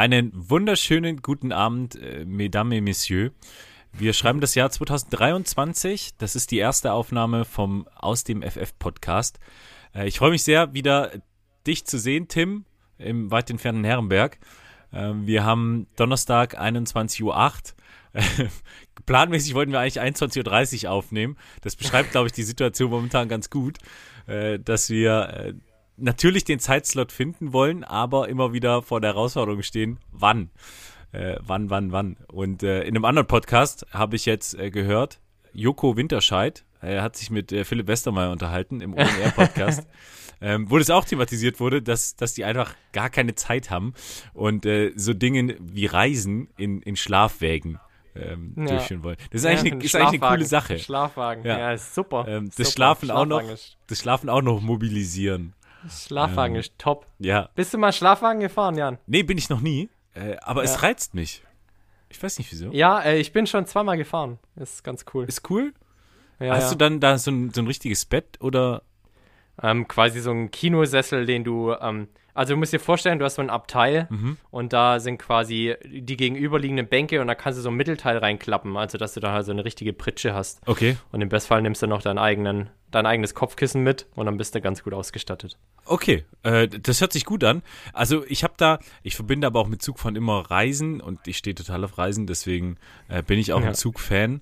Einen wunderschönen guten Abend, äh, Mesdames et Messieurs. Wir schreiben das Jahr 2023. Das ist die erste Aufnahme vom Aus dem FF Podcast. Äh, ich freue mich sehr, wieder dich zu sehen, Tim, im weit entfernten Herrenberg. Äh, wir haben Donnerstag 21.08 Uhr. Planmäßig wollten wir eigentlich 21.30 Uhr aufnehmen. Das beschreibt, glaube ich, die Situation momentan ganz gut, äh, dass wir natürlich den Zeitslot finden wollen, aber immer wieder vor der Herausforderung stehen, wann. Äh, wann, wann, wann. Und äh, in einem anderen Podcast habe ich jetzt äh, gehört, Joko Winterscheid, er hat sich mit äh, Philipp Westermeier unterhalten im OMR-Podcast, ähm, wo das auch thematisiert wurde, dass, dass die einfach gar keine Zeit haben und äh, so Dinge wie Reisen in, in Schlafwägen ähm, ja. durchführen wollen. Das ist, ja, eigentlich, eine, ist eigentlich eine coole Sache. Schlafwagen, ja, ja ist super. Ähm, das super. Schlafen auch noch, das Schlafen auch noch mobilisieren. Schlafwagen ähm, ist top. Ja. Bist du mal Schlafwagen gefahren, Jan? Nee, bin ich noch nie. Äh, aber ja. es reizt mich. Ich weiß nicht wieso. Ja, äh, ich bin schon zweimal gefahren. Ist ganz cool. Ist cool? Ja, Hast ja. du dann da so ein, so ein richtiges Bett oder? Ähm, quasi so ein Kinosessel, den du, ähm, also du musst dir vorstellen, du hast so ein Abteil mhm. und da sind quasi die gegenüberliegenden Bänke und da kannst du so ein Mittelteil reinklappen, also dass du da halt so eine richtige Pritsche hast. Okay. Und im Bestfall nimmst du noch deinen eigenen, dein eigenes Kopfkissen mit und dann bist du ganz gut ausgestattet. Okay, äh, das hört sich gut an. Also ich habe da, ich verbinde aber auch mit Zugfahren immer Reisen und ich stehe total auf Reisen, deswegen äh, bin ich auch ja. ein Zugfan.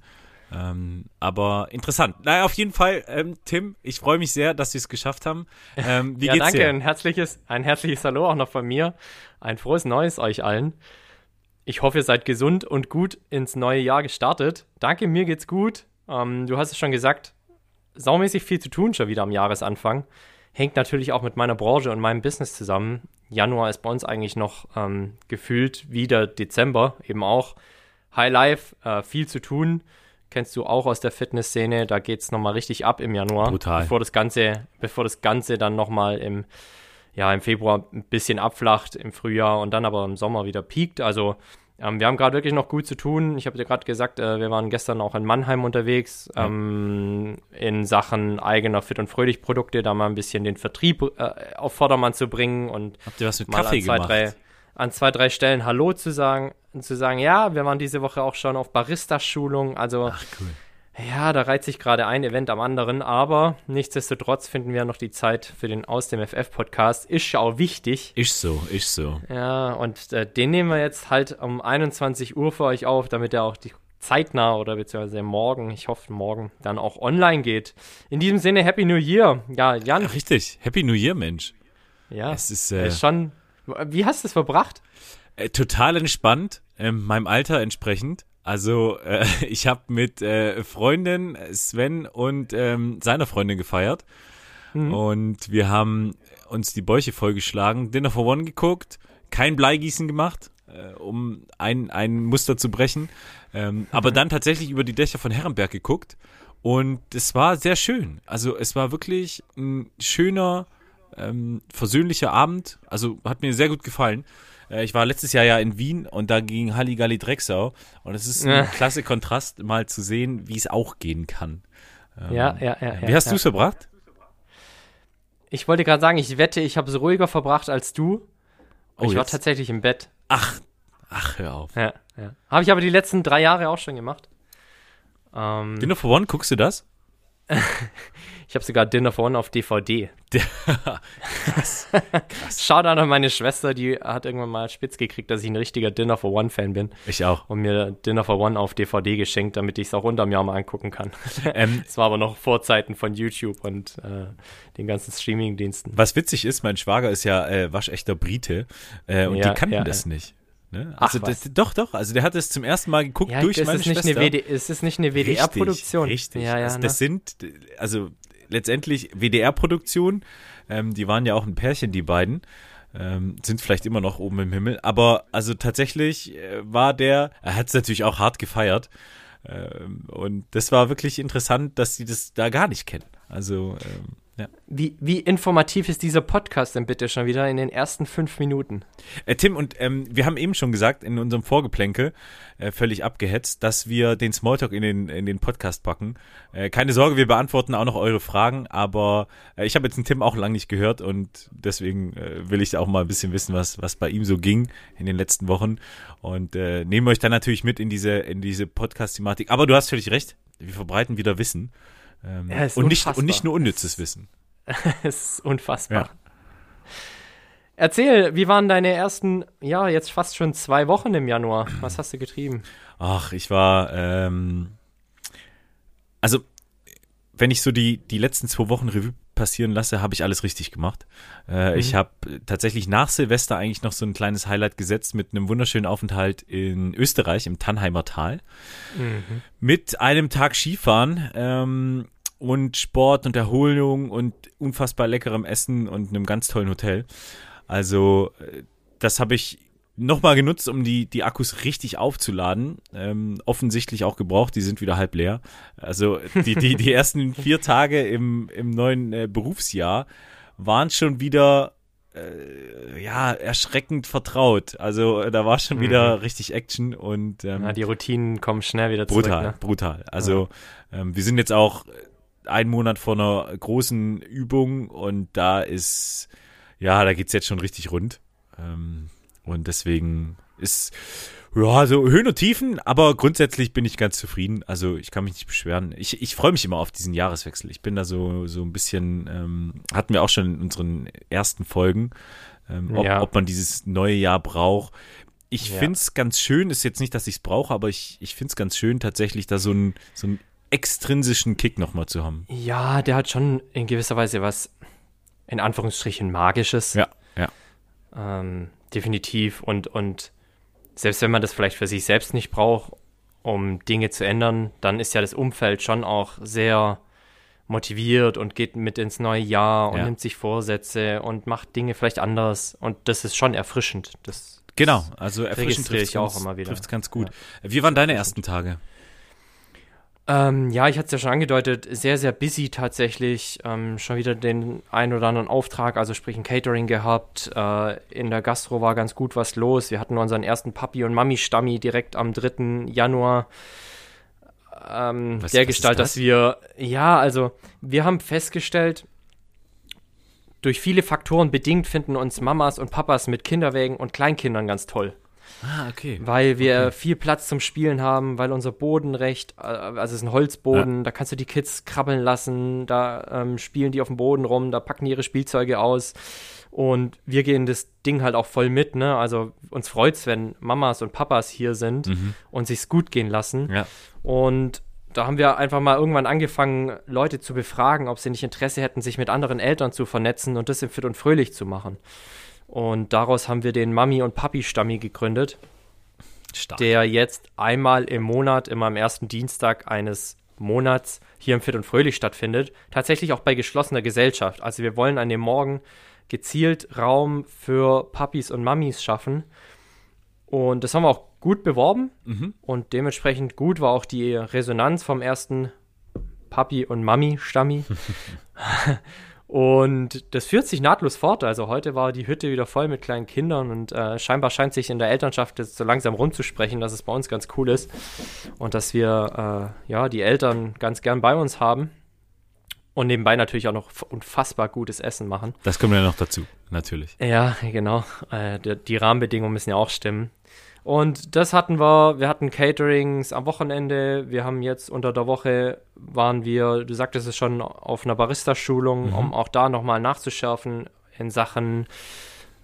Ähm, aber interessant. Naja, auf jeden Fall, ähm, Tim, ich freue mich sehr, dass wir es geschafft haben. Ähm, wie ja, geht's danke. dir? Ein herzliches, ein herzliches Hallo auch noch von mir. Ein frohes Neues euch allen. Ich hoffe, ihr seid gesund und gut ins neue Jahr gestartet. Danke, mir geht's gut. Ähm, du hast es schon gesagt, saumäßig viel zu tun schon wieder am Jahresanfang. Hängt natürlich auch mit meiner Branche und meinem Business zusammen. Januar ist bei uns eigentlich noch ähm, gefühlt wieder Dezember, eben auch High Life, äh, viel zu tun kennst du auch aus der Fitnessszene. Da geht es nochmal richtig ab im Januar. Brutal. Bevor das Ganze, bevor das Ganze dann nochmal im, ja, im Februar ein bisschen abflacht, im Frühjahr und dann aber im Sommer wieder piekt. Also ähm, wir haben gerade wirklich noch gut zu tun. Ich habe dir gerade gesagt, äh, wir waren gestern auch in Mannheim unterwegs ähm, in Sachen eigener Fit- und Fröhlich-Produkte, da mal ein bisschen den Vertrieb äh, auf Vordermann zu bringen und Habt ihr was mit Kaffee zwei, gemacht? Drei, an zwei, drei Stellen Hallo zu sagen und zu sagen, ja, wir waren diese Woche auch schon auf Barista-Schulung. Also, Ach, cool. Ja, da reizt sich gerade ein Event am anderen, aber nichtsdestotrotz finden wir noch die Zeit für den Aus dem FF-Podcast. Ist ja auch wichtig. Ist so, ist so. Ja, und äh, den nehmen wir jetzt halt um 21 Uhr für euch auf, damit er auch die zeitnah oder beziehungsweise morgen, ich hoffe morgen, dann auch online geht. In diesem Sinne, Happy New Year. Ja, Jan. Ja, richtig, Happy New Year, Mensch. Ja, es ist, äh, ist schon wie hast du es verbracht? Äh, total entspannt, äh, meinem Alter entsprechend. Also äh, ich habe mit äh, Freundin Sven und ähm, seiner Freundin gefeiert mhm. und wir haben uns die Bäuche vollgeschlagen, Dinner for One geguckt, kein Bleigießen gemacht, äh, um ein, ein Muster zu brechen, ähm, mhm. aber dann tatsächlich über die Dächer von Herrenberg geguckt und es war sehr schön. Also es war wirklich ein schöner ähm, versöhnlicher Abend. Also hat mir sehr gut gefallen. Äh, ich war letztes Jahr ja in Wien und da ging Halligalli Drecksau. Und es ist ein ja. klasse Kontrast, mal zu sehen, wie es auch gehen kann. Ähm, ja, ja, ja. Wie hast ja. du es verbracht? Ich wollte gerade sagen, ich wette, ich habe es ruhiger verbracht als du. Oh, ich jetzt? war tatsächlich im Bett. Ach, Ach, hör auf. Ja, ja. Habe ich aber die letzten drei Jahre auch schon gemacht. Ähm, Dinner for One, guckst du das? ich habe sogar Dinner for One auf DVD. Krass. Shoutout an meine Schwester, die hat irgendwann mal spitz gekriegt, dass ich ein richtiger Dinner for One-Fan bin. Ich auch. Und mir Dinner for One auf DVD geschenkt, damit ich es auch unterm Jahr mal angucken kann. Ähm, Es war aber noch Vorzeiten von YouTube und äh, den ganzen Streaming-Diensten. was witzig ist, mein Schwager ist ja äh, waschechter Brite äh, und Ja, die kannten ja, das nicht. Ne? Ach, Also was. das, doch, doch. Also der hat es zum ersten Mal geguckt Ja, durch meine ist, nicht Schwester. eine WD, es ist nicht eine WDR-Produktion. Richtig, richtig. Ja, ja, also ne? das sind, also letztendlich WDR-Produktion, ähm, die waren ja auch ein Pärchen, die beiden, ähm, sind vielleicht immer noch oben im Himmel, aber also tatsächlich äh, war der, er hat es natürlich auch hart gefeiert. Ähm, und das war wirklich interessant, dass sie das da gar nicht kennen. Also, ähm, ja. Wie, wie informativ ist dieser Podcast denn bitte schon wieder in den ersten fünf Minuten? Äh, Tim, und ähm, wir haben eben schon gesagt, in unserem Vorgeplänkel, äh, völlig abgehetzt, dass wir den Smalltalk in den, in den Podcast packen. Äh, keine Sorge, wir beantworten auch noch eure Fragen, aber äh, ich habe jetzt den Tim auch lang nicht gehört und deswegen äh, will ich auch mal ein bisschen wissen, was, was bei ihm so ging in den letzten Wochen und äh, nehmen euch dann natürlich mit in diese, in diese Podcast-Thematik. Aber du hast völlig recht, wir verbreiten wieder Wissen. Ähm, Ja, und, nicht, und nicht nur unnützes Wissen. Es ist unfassbar. Ja. Erzähl, wie waren deine ersten, ja, jetzt fast schon zwei Wochen im Januar? Was hast du getrieben? Ach, ich war, ähm, also, wenn ich so die, die letzten zwei Wochen Revue passieren lasse, habe ich alles richtig gemacht. Äh, Ich habe tatsächlich nach Silvester eigentlich noch so ein kleines Highlight gesetzt mit einem wunderschönen Aufenthalt in Österreich, im Tannheimer Tal. Mit einem Tag Skifahren ähm, und Sport und Erholung und unfassbar leckerem Essen und einem ganz tollen Hotel. Also, äh, das habe ich nochmal genutzt, um die, die Akkus richtig aufzuladen. Ähm, offensichtlich auch gebraucht, die sind wieder halb leer. Also die, die, die ersten vier Tage im, im neuen äh, Berufsjahr waren schon wieder äh, ja, erschreckend vertraut. Also äh, da war schon wieder richtig Action und ähm, Ja, die Routinen kommen schnell wieder zurück. brutal, Ne? brutal. Also ähm, wir sind jetzt auch einen Monat vor einer großen Übung und da ist, ja, da geht's jetzt schon richtig rund. Ähm, und deswegen ist, ja, so Höhen und Tiefen, aber grundsätzlich bin ich ganz zufrieden. Also ich kann mich nicht beschweren. Ich, ich freue mich immer auf diesen Jahreswechsel. Ich bin da so, so ein bisschen, ähm, hatten wir auch schon in unseren ersten Folgen, ähm, ob, Ja. ob man dieses neue Jahr braucht. Ich Ja. find's ganz schön, ist jetzt nicht, dass ich's brauche, aber ich, ich find's ganz schön, tatsächlich da so einen, so einen extrinsischen Kick nochmal zu haben. Ja, der hat schon in gewisser Weise was, in Anführungsstrichen, Magisches. Ja, ja. Ähm, definitiv. Und, und selbst wenn man das vielleicht für sich selbst nicht braucht, um Dinge zu ändern, dann ist ja das Umfeld schon auch sehr motiviert und geht mit ins neue Jahr und Ja. nimmt sich Vorsätze und macht Dinge vielleicht anders. Und das ist schon erfrischend. Das, Genau, also erfrischend trifft's ich auch immer wieder. trifft's ganz gut. Wie waren deine ersten Tage? Ähm, ja, ich hatte es ja schon angedeutet, sehr, sehr busy tatsächlich. Ähm, schon wieder den ein oder anderen Auftrag, also sprich ein Catering gehabt. Äh, in der Gastro war ganz gut was los. Wir hatten unseren ersten Papi- und Mami-Stammi direkt am 3. Januar. Ähm, Was- der was Gestalt, das? dass wir, ja, also wir haben festgestellt, durch viele Faktoren bedingt finden uns Mamas und Papas mit Kinderwägen und Kleinkindern ganz toll Ah, okay. weil wir viel Platz zum Spielen haben, weil unser Boden recht, äh, also es ist ein Holzboden, da kannst du die Kids krabbeln lassen, da ähm, spielen die auf dem Boden rum, da packen die ihre Spielzeuge aus und wir gehen das Ding halt auch voll mit, ne? Also uns freut's, wenn Mamas und Papas hier sind und sich's gut gehen lassen Ja. und da haben wir einfach mal irgendwann angefangen, Leute zu befragen, ob sie nicht Interesse hätten, sich mit anderen Eltern zu vernetzen und das im Fit und Fröhlich zu machen. Und daraus haben wir den Mami- und Papi-Stammi gegründet Stark. der jetzt einmal im Monat, immer am ersten Dienstag eines Monats hier im Fit und Fröhlich stattfindet. Tatsächlich auch bei geschlossener Gesellschaft. Also wir wollen an dem Morgen gezielt Raum für Papis und Mamis schaffen. Und das haben wir auch gut beworben. Mhm. Und dementsprechend gut war auch die Resonanz vom ersten Papi- und Mami-Stammi. Und das führt sich nahtlos fort. Also heute war die Hütte wieder voll mit kleinen Kindern und äh, scheinbar scheint sich in der Elternschaft jetzt so langsam rumzusprechen, dass es bei uns ganz cool ist und dass wir äh, ja die Eltern ganz gern bei uns haben und nebenbei natürlich auch noch unfassbar gutes Essen machen. Das kommt ja noch dazu, natürlich. Ja, genau. Äh, die, die Rahmenbedingungen müssen ja auch stimmen. Und das hatten wir, wir hatten Caterings am Wochenende, wir haben jetzt unter der Woche waren wir, du sagtest es schon, auf einer Barista-Schulung, Mhm. um auch da nochmal nachzuschärfen in Sachen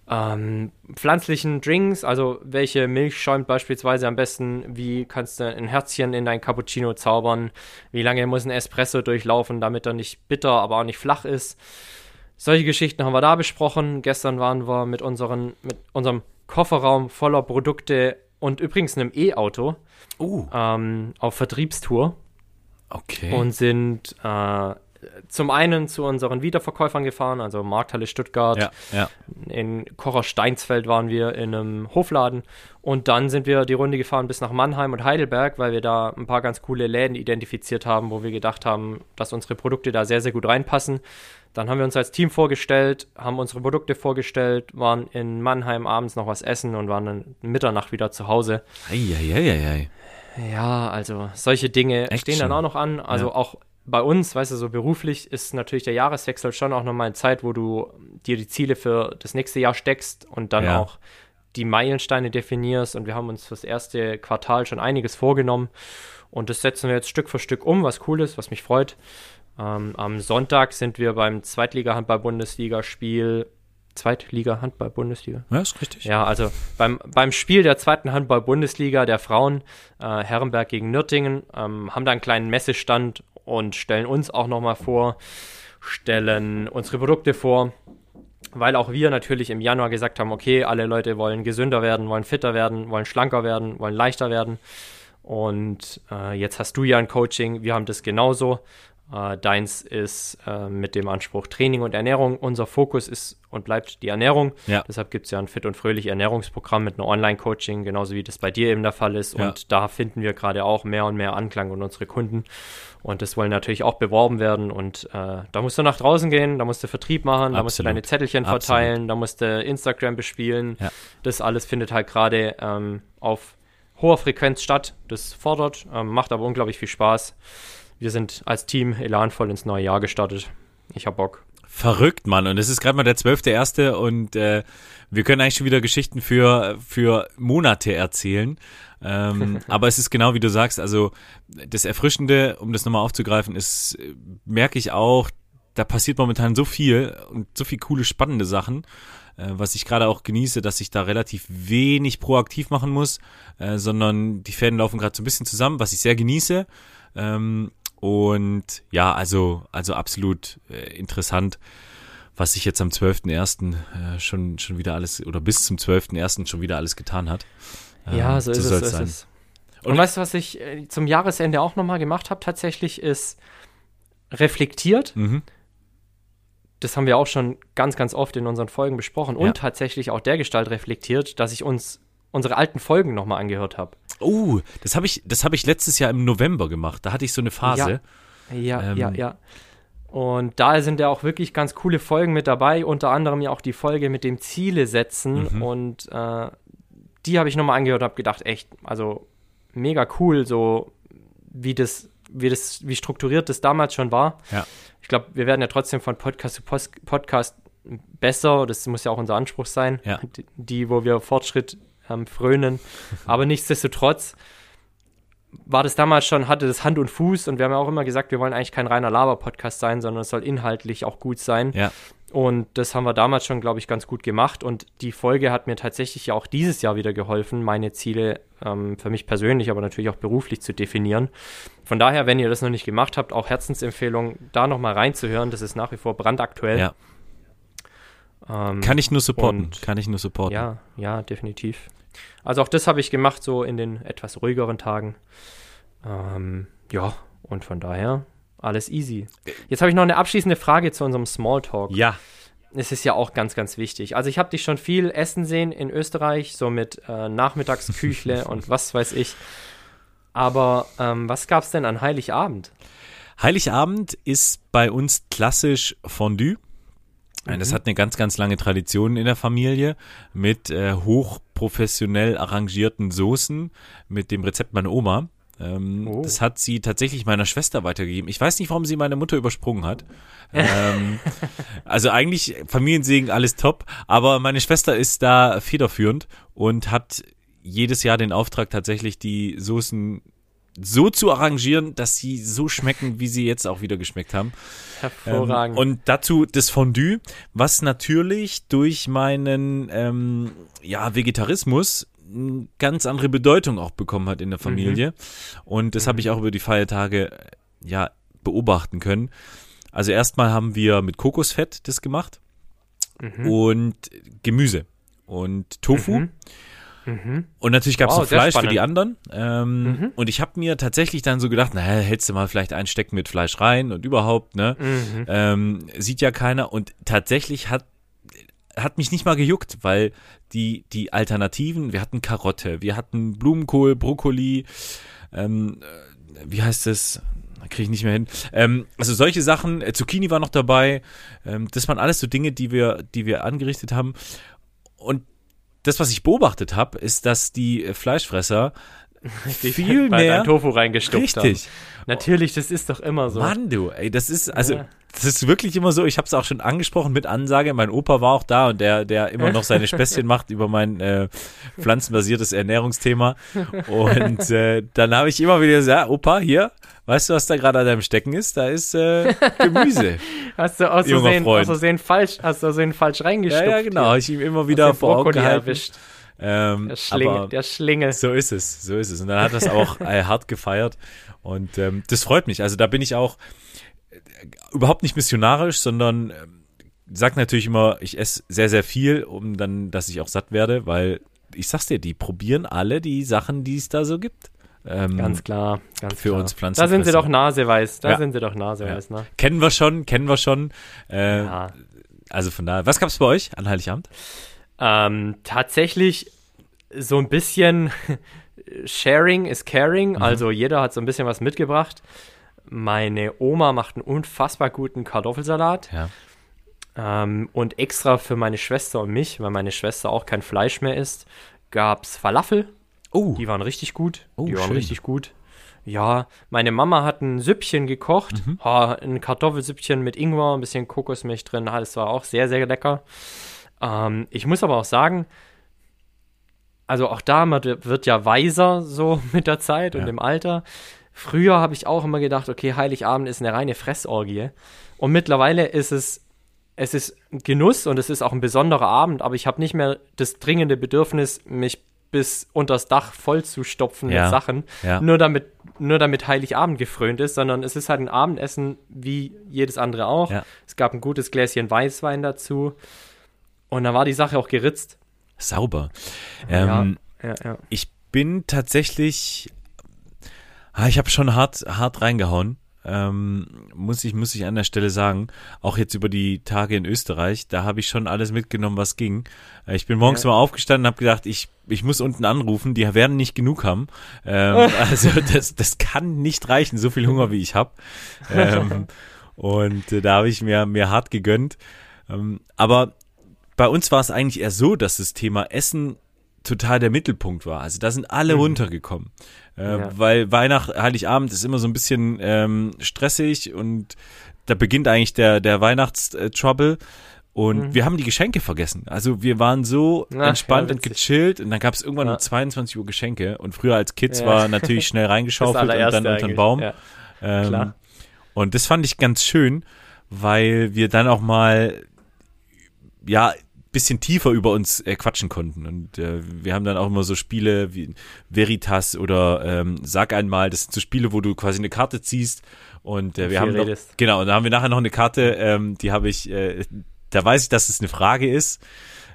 ähm, pflanzlichen Drinks, also welche Milch schäumt beispielsweise am besten, wie kannst du ein Herzchen in dein Cappuccino zaubern, wie lange muss ein Espresso durchlaufen, damit er nicht bitter, aber auch nicht flach ist. Solche Geschichten haben wir da besprochen. Gestern waren wir mit, unseren, mit unserem Kofferraum voller Produkte und übrigens einem E-Auto Uh, ähm, auf Vertriebstour okay. und sind äh, zum einen zu unseren Wiederverkäufern gefahren, also Markthalle Stuttgart, ja, ja. in Kocher Steinsfeld waren wir in einem Hofladen und dann sind wir die Runde gefahren bis nach Mannheim und Heidelberg, weil wir da ein paar ganz coole Läden identifiziert haben, wo wir gedacht haben, dass unsere Produkte da sehr, sehr gut reinpassen. Dann haben wir uns als Team vorgestellt, haben unsere Produkte vorgestellt, waren in Mannheim abends noch was essen und waren dann Mitternacht wieder zu Hause. Eieieiei. Ja, also solche Dinge Action. stehen dann auch noch an. Also Ja. auch bei uns, weißt du, so beruflich ist natürlich der Jahreswechsel schon auch nochmal eine Zeit, wo du dir die Ziele für das nächste Jahr steckst und dann Ja. auch die Meilensteine definierst. Und wir haben uns fürs erste Quartal schon einiges vorgenommen. Und das setzen wir jetzt Stück für Stück um, was cool ist, was mich freut. Ähm, am Sonntag sind wir beim Zweitliga-Handball-Bundesliga-Spiel. Zweitliga-Handball-Bundesliga? Ja, ist richtig. Ja, also beim, beim Spiel der zweiten Handball-Bundesliga der Frauen, äh, Herrenberg gegen Nürtingen, ähm, haben da einen kleinen Messestand und stellen uns auch nochmal vor, stellen unsere Produkte vor, weil auch wir natürlich im Januar gesagt haben, okay, alle Leute wollen gesünder werden, wollen fitter werden, wollen schlanker werden, wollen leichter werden. Und äh, jetzt hast du ja ein Coaching, wir haben das genauso. Äh, deins ist äh, mit dem Anspruch Training und Ernährung. Unser Fokus ist und bleibt die Ernährung. Ja. Deshalb gibt es ja ein Fit und Fröhlich Ernährungsprogramm mit einem Online-Coaching, genauso wie das bei dir eben der Fall ist. Ja. Und da finden wir gerade auch mehr und mehr Anklang und unsere Kunden. Und das wollen natürlich auch beworben werden. Und äh, da musst du nach draußen gehen, da musst du Vertrieb machen, da musst du Absolut. deine Zettelchen Absolut. verteilen, da musst du Instagram bespielen. Ja. Das alles findet halt gerade ähm, auf hoher Frequenz statt. Das fordert, ähm, macht aber unglaublich viel Spaß. Wir sind als Team elanvoll ins neue Jahr gestartet. Ich hab Bock. Verrückt, Mann. Und es ist gerade mal der zwölfte erste und äh, wir können eigentlich schon wieder Geschichten für, für Monate erzählen. Ähm, aber es ist genau wie du sagst, also das Erfrischende, um das nochmal aufzugreifen, ist, merke ich auch, da passiert momentan so viel und so viel coole, spannende Sachen, äh, was ich gerade auch genieße, dass ich da relativ wenig proaktiv machen muss, äh, sondern die Fäden laufen gerade so ein bisschen zusammen, was ich sehr genieße. Ähm, und ja, also, also absolut äh, interessant, was sich jetzt am 12.01. Äh, schon, schon wieder alles, oder bis zum 12.01. schon wieder alles getan hat. Ähm, Ja, so ist es. So ist sein. es. Und, weißt du, was ich äh, zum Jahresende auch nochmal gemacht habe, tatsächlich ist reflektiert. Mhm. Das haben wir auch schon ganz, ganz oft in unseren Folgen besprochen. Ja. Und tatsächlich auch der Gestalt reflektiert, dass ich uns unsere alten Folgen nochmal angehört habe. Oh, das habe ich, das habe ich letztes Jahr im November gemacht. Da hatte ich so eine Phase. Ja, Ähm. ja, ja. Und da sind ja auch wirklich ganz coole Folgen mit dabei, unter anderem ja auch die Folge mit dem Ziele setzen. Mhm. Und äh, die habe ich nochmal angehört und habe gedacht, echt, also mega cool, so wie das, wie das, wie strukturiert das damals schon war. Ja. Ich glaube, wir werden ja trotzdem von Podcast zu Post Podcast besser. Das muss ja auch unser Anspruch sein. Ja. Die, die, wo wir Fortschritt ähm, frönen. Aber nichtsdestotrotz war das damals schon, hatte das Hand und Fuß und wir haben ja auch immer gesagt, wir wollen eigentlich kein reiner Laber-Podcast sein, sondern es soll inhaltlich auch gut sein. Ja. Und das haben wir damals schon, glaube ich, ganz gut gemacht. Und die Folge hat mir tatsächlich ja auch dieses Jahr wieder geholfen, meine Ziele ähm, für mich persönlich, aber natürlich auch beruflich zu definieren. Von daher, wenn ihr das noch nicht gemacht habt, auch Herzensempfehlung, da nochmal reinzuhören. Das ist nach wie vor brandaktuell. Ja. Ähm, Kann ich nur supporten. Und- Kann ich nur supporten. ja, ja, definitiv. Also auch das habe ich gemacht, so in den etwas ruhigeren Tagen. Ähm, ja, und von daher alles easy. Jetzt habe ich noch eine abschließende Frage zu unserem Smalltalk. Ja. Es ist ja auch ganz, ganz wichtig. Also ich habe dich schon viel essen sehen in Österreich, so mit äh, Nachmittagsküchle und was weiß ich. Aber ähm, was gab es denn an Heiligabend? Heiligabend ist bei uns klassisch Fondue. Das hat eine ganz, ganz lange Tradition in der Familie mit äh, hochprofessionell arrangierten Soßen mit dem Rezept meiner Oma. Ähm, Oh. Das hat sie tatsächlich meiner Schwester weitergegeben. Ich weiß nicht, warum sie meine Mutter übersprungen hat. ähm, also eigentlich Familiensegen, alles top, aber meine Schwester ist da federführend und hat jedes Jahr den Auftrag, tatsächlich die Soßen so zu arrangieren, dass sie so schmecken, wie sie jetzt auch wieder geschmeckt haben. Hervorragend. Ähm, und dazu das Fondue, was natürlich durch meinen ähm, ja, Vegetarismus eine ganz andere Bedeutung auch bekommen hat in der Familie. Mhm. Und das mhm. habe ich auch über die Feiertage ja beobachten können. Also erstmal haben wir mit Kokosfett das gemacht mhm. und Gemüse und Tofu. Mhm. Und natürlich gab es wow, noch Fleisch für die anderen. Ähm, mhm. Und ich habe mir tatsächlich dann so gedacht, naja, hältst du mal vielleicht ein Stecken mit Fleisch rein und überhaupt, ne? Mhm. Ähm, sieht ja keiner. Und tatsächlich hat hat mich nicht mal gejuckt, weil die, die Alternativen, wir hatten Karotte, wir hatten Blumenkohl, Brokkoli, ähm, äh, wie heißt es? Kriege ich nicht mehr hin. Ähm, also solche Sachen, äh, Zucchini war noch dabei. Ähm, das waren alles so Dinge, die wir, die wir angerichtet haben. Und das, was ich beobachtet habe, ist, dass die Fleischfresser die viel mehr Tofu reingestopft richtig. haben. Natürlich, das ist doch immer so. Mann, du, ey, das ist also ja. Das ist wirklich immer so. Ich habe es auch schon angesprochen mit Ansage. Mein Opa war auch da und der der immer noch seine Späßchen macht über mein äh, pflanzenbasiertes Ernährungsthema. Und äh, dann habe ich immer wieder gesagt, Opa, hier, weißt du, was da gerade an deinem Stecken ist? Da ist äh, Gemüse. hast du aus Versehen, aus Versehen falsch, hast du aus Versehen falsch reingestopft? Ja, ja, genau. Habe ich ihm immer wieder vor Augen gehalten. Erwischt. Ähm, der, Schlingel, der Schlingel. So ist es, so ist es. Und dann hat das auch äh, hart gefeiert. Und ähm, das freut mich. Also da bin ich auch überhaupt nicht missionarisch, sondern äh, sag natürlich immer, ich esse sehr, sehr viel, um dann, dass ich auch satt werde, weil ich sag's dir, die probieren alle die Sachen, die es da so gibt. Ähm, ganz klar, ganz für klar. uns Pflanzen. Da sind sie doch naseweiß, da ja. sind sie doch naseweiß. Ja. Ne? Kennen wir schon, kennen wir schon. Äh, ja. Also von daher, was gab's bei euch an Heiligabend? Ähm, tatsächlich so ein bisschen Sharing is Caring, mhm. also jeder hat so ein bisschen was mitgebracht. Meine Oma macht einen unfassbar guten Kartoffelsalat. Ja. Ähm, und extra für meine Schwester und mich, weil meine Schwester auch kein Fleisch mehr isst, gab es Falafel. Oh. Die waren richtig gut. Oh, die waren schön. richtig gut. Ja, meine Mama hat ein Süppchen gekocht. Mhm. Ha, ein Kartoffelsüppchen mit Ingwer, ein bisschen Kokosmilch drin. Das war auch sehr, sehr lecker. Ähm, ich muss aber auch sagen, also auch da man wird ja weiser so mit der Zeit ja. und im Alter. Früher habe ich auch immer gedacht, okay, Heiligabend ist eine reine Fressorgie. Und mittlerweile ist es, es ist Genuss und es ist auch ein besonderer Abend, aber ich habe nicht mehr das dringende Bedürfnis, mich bis unters Dach voll zu stopfen ja. mit Sachen, ja. nur damit nur damit Heiligabend gefrönt ist, sondern es ist halt ein Abendessen wie jedes andere auch. Ja. Es gab ein gutes Gläschen Weißwein dazu. Und dann war die Sache auch geritzt. Sauber. Ähm. Ich bin tatsächlich, ich habe schon hart, hart reingehauen. Ähm, muss ich muss ich an der Stelle sagen, auch jetzt über die Tage in Österreich, da habe ich schon alles mitgenommen, was ging. Äh, ich bin morgens ja. mal aufgestanden, habe gedacht, ich ich muss unten anrufen, die werden nicht genug haben. Ähm, also das das kann nicht reichen, so viel Hunger wie ich habe. Ähm, und äh, da habe ich mir mir hart gegönnt. Ähm, aber bei uns war es eigentlich eher so, dass das Thema Essen total der Mittelpunkt war. Also da sind alle mhm. runtergekommen. Äh, ja. Weil Weihnacht, Heiligabend ist immer so ein bisschen ähm, stressig und da beginnt eigentlich der, der Weihnachtstrouble. Und mhm. wir haben die Geschenke vergessen. Also wir waren so Ach, entspannt ja, und gechillt und dann gab es irgendwann ja. um 22 Uhr Geschenke. Und früher als Kids ja. war natürlich schnell reingeschaufelt und dann unter den Baum. Ähm, und das fand ich ganz schön, weil wir dann auch mal ja, bisschen tiefer über uns äh, quatschen konnten. Und äh, wir haben dann auch immer so Spiele wie Veritas oder ähm, Sag einmal, das sind so Spiele, wo du quasi eine Karte ziehst und äh, wir haben noch, genau, und da haben wir nachher noch eine Karte, ähm, die habe ich, äh, da weiß ich, dass es eine Frage ist,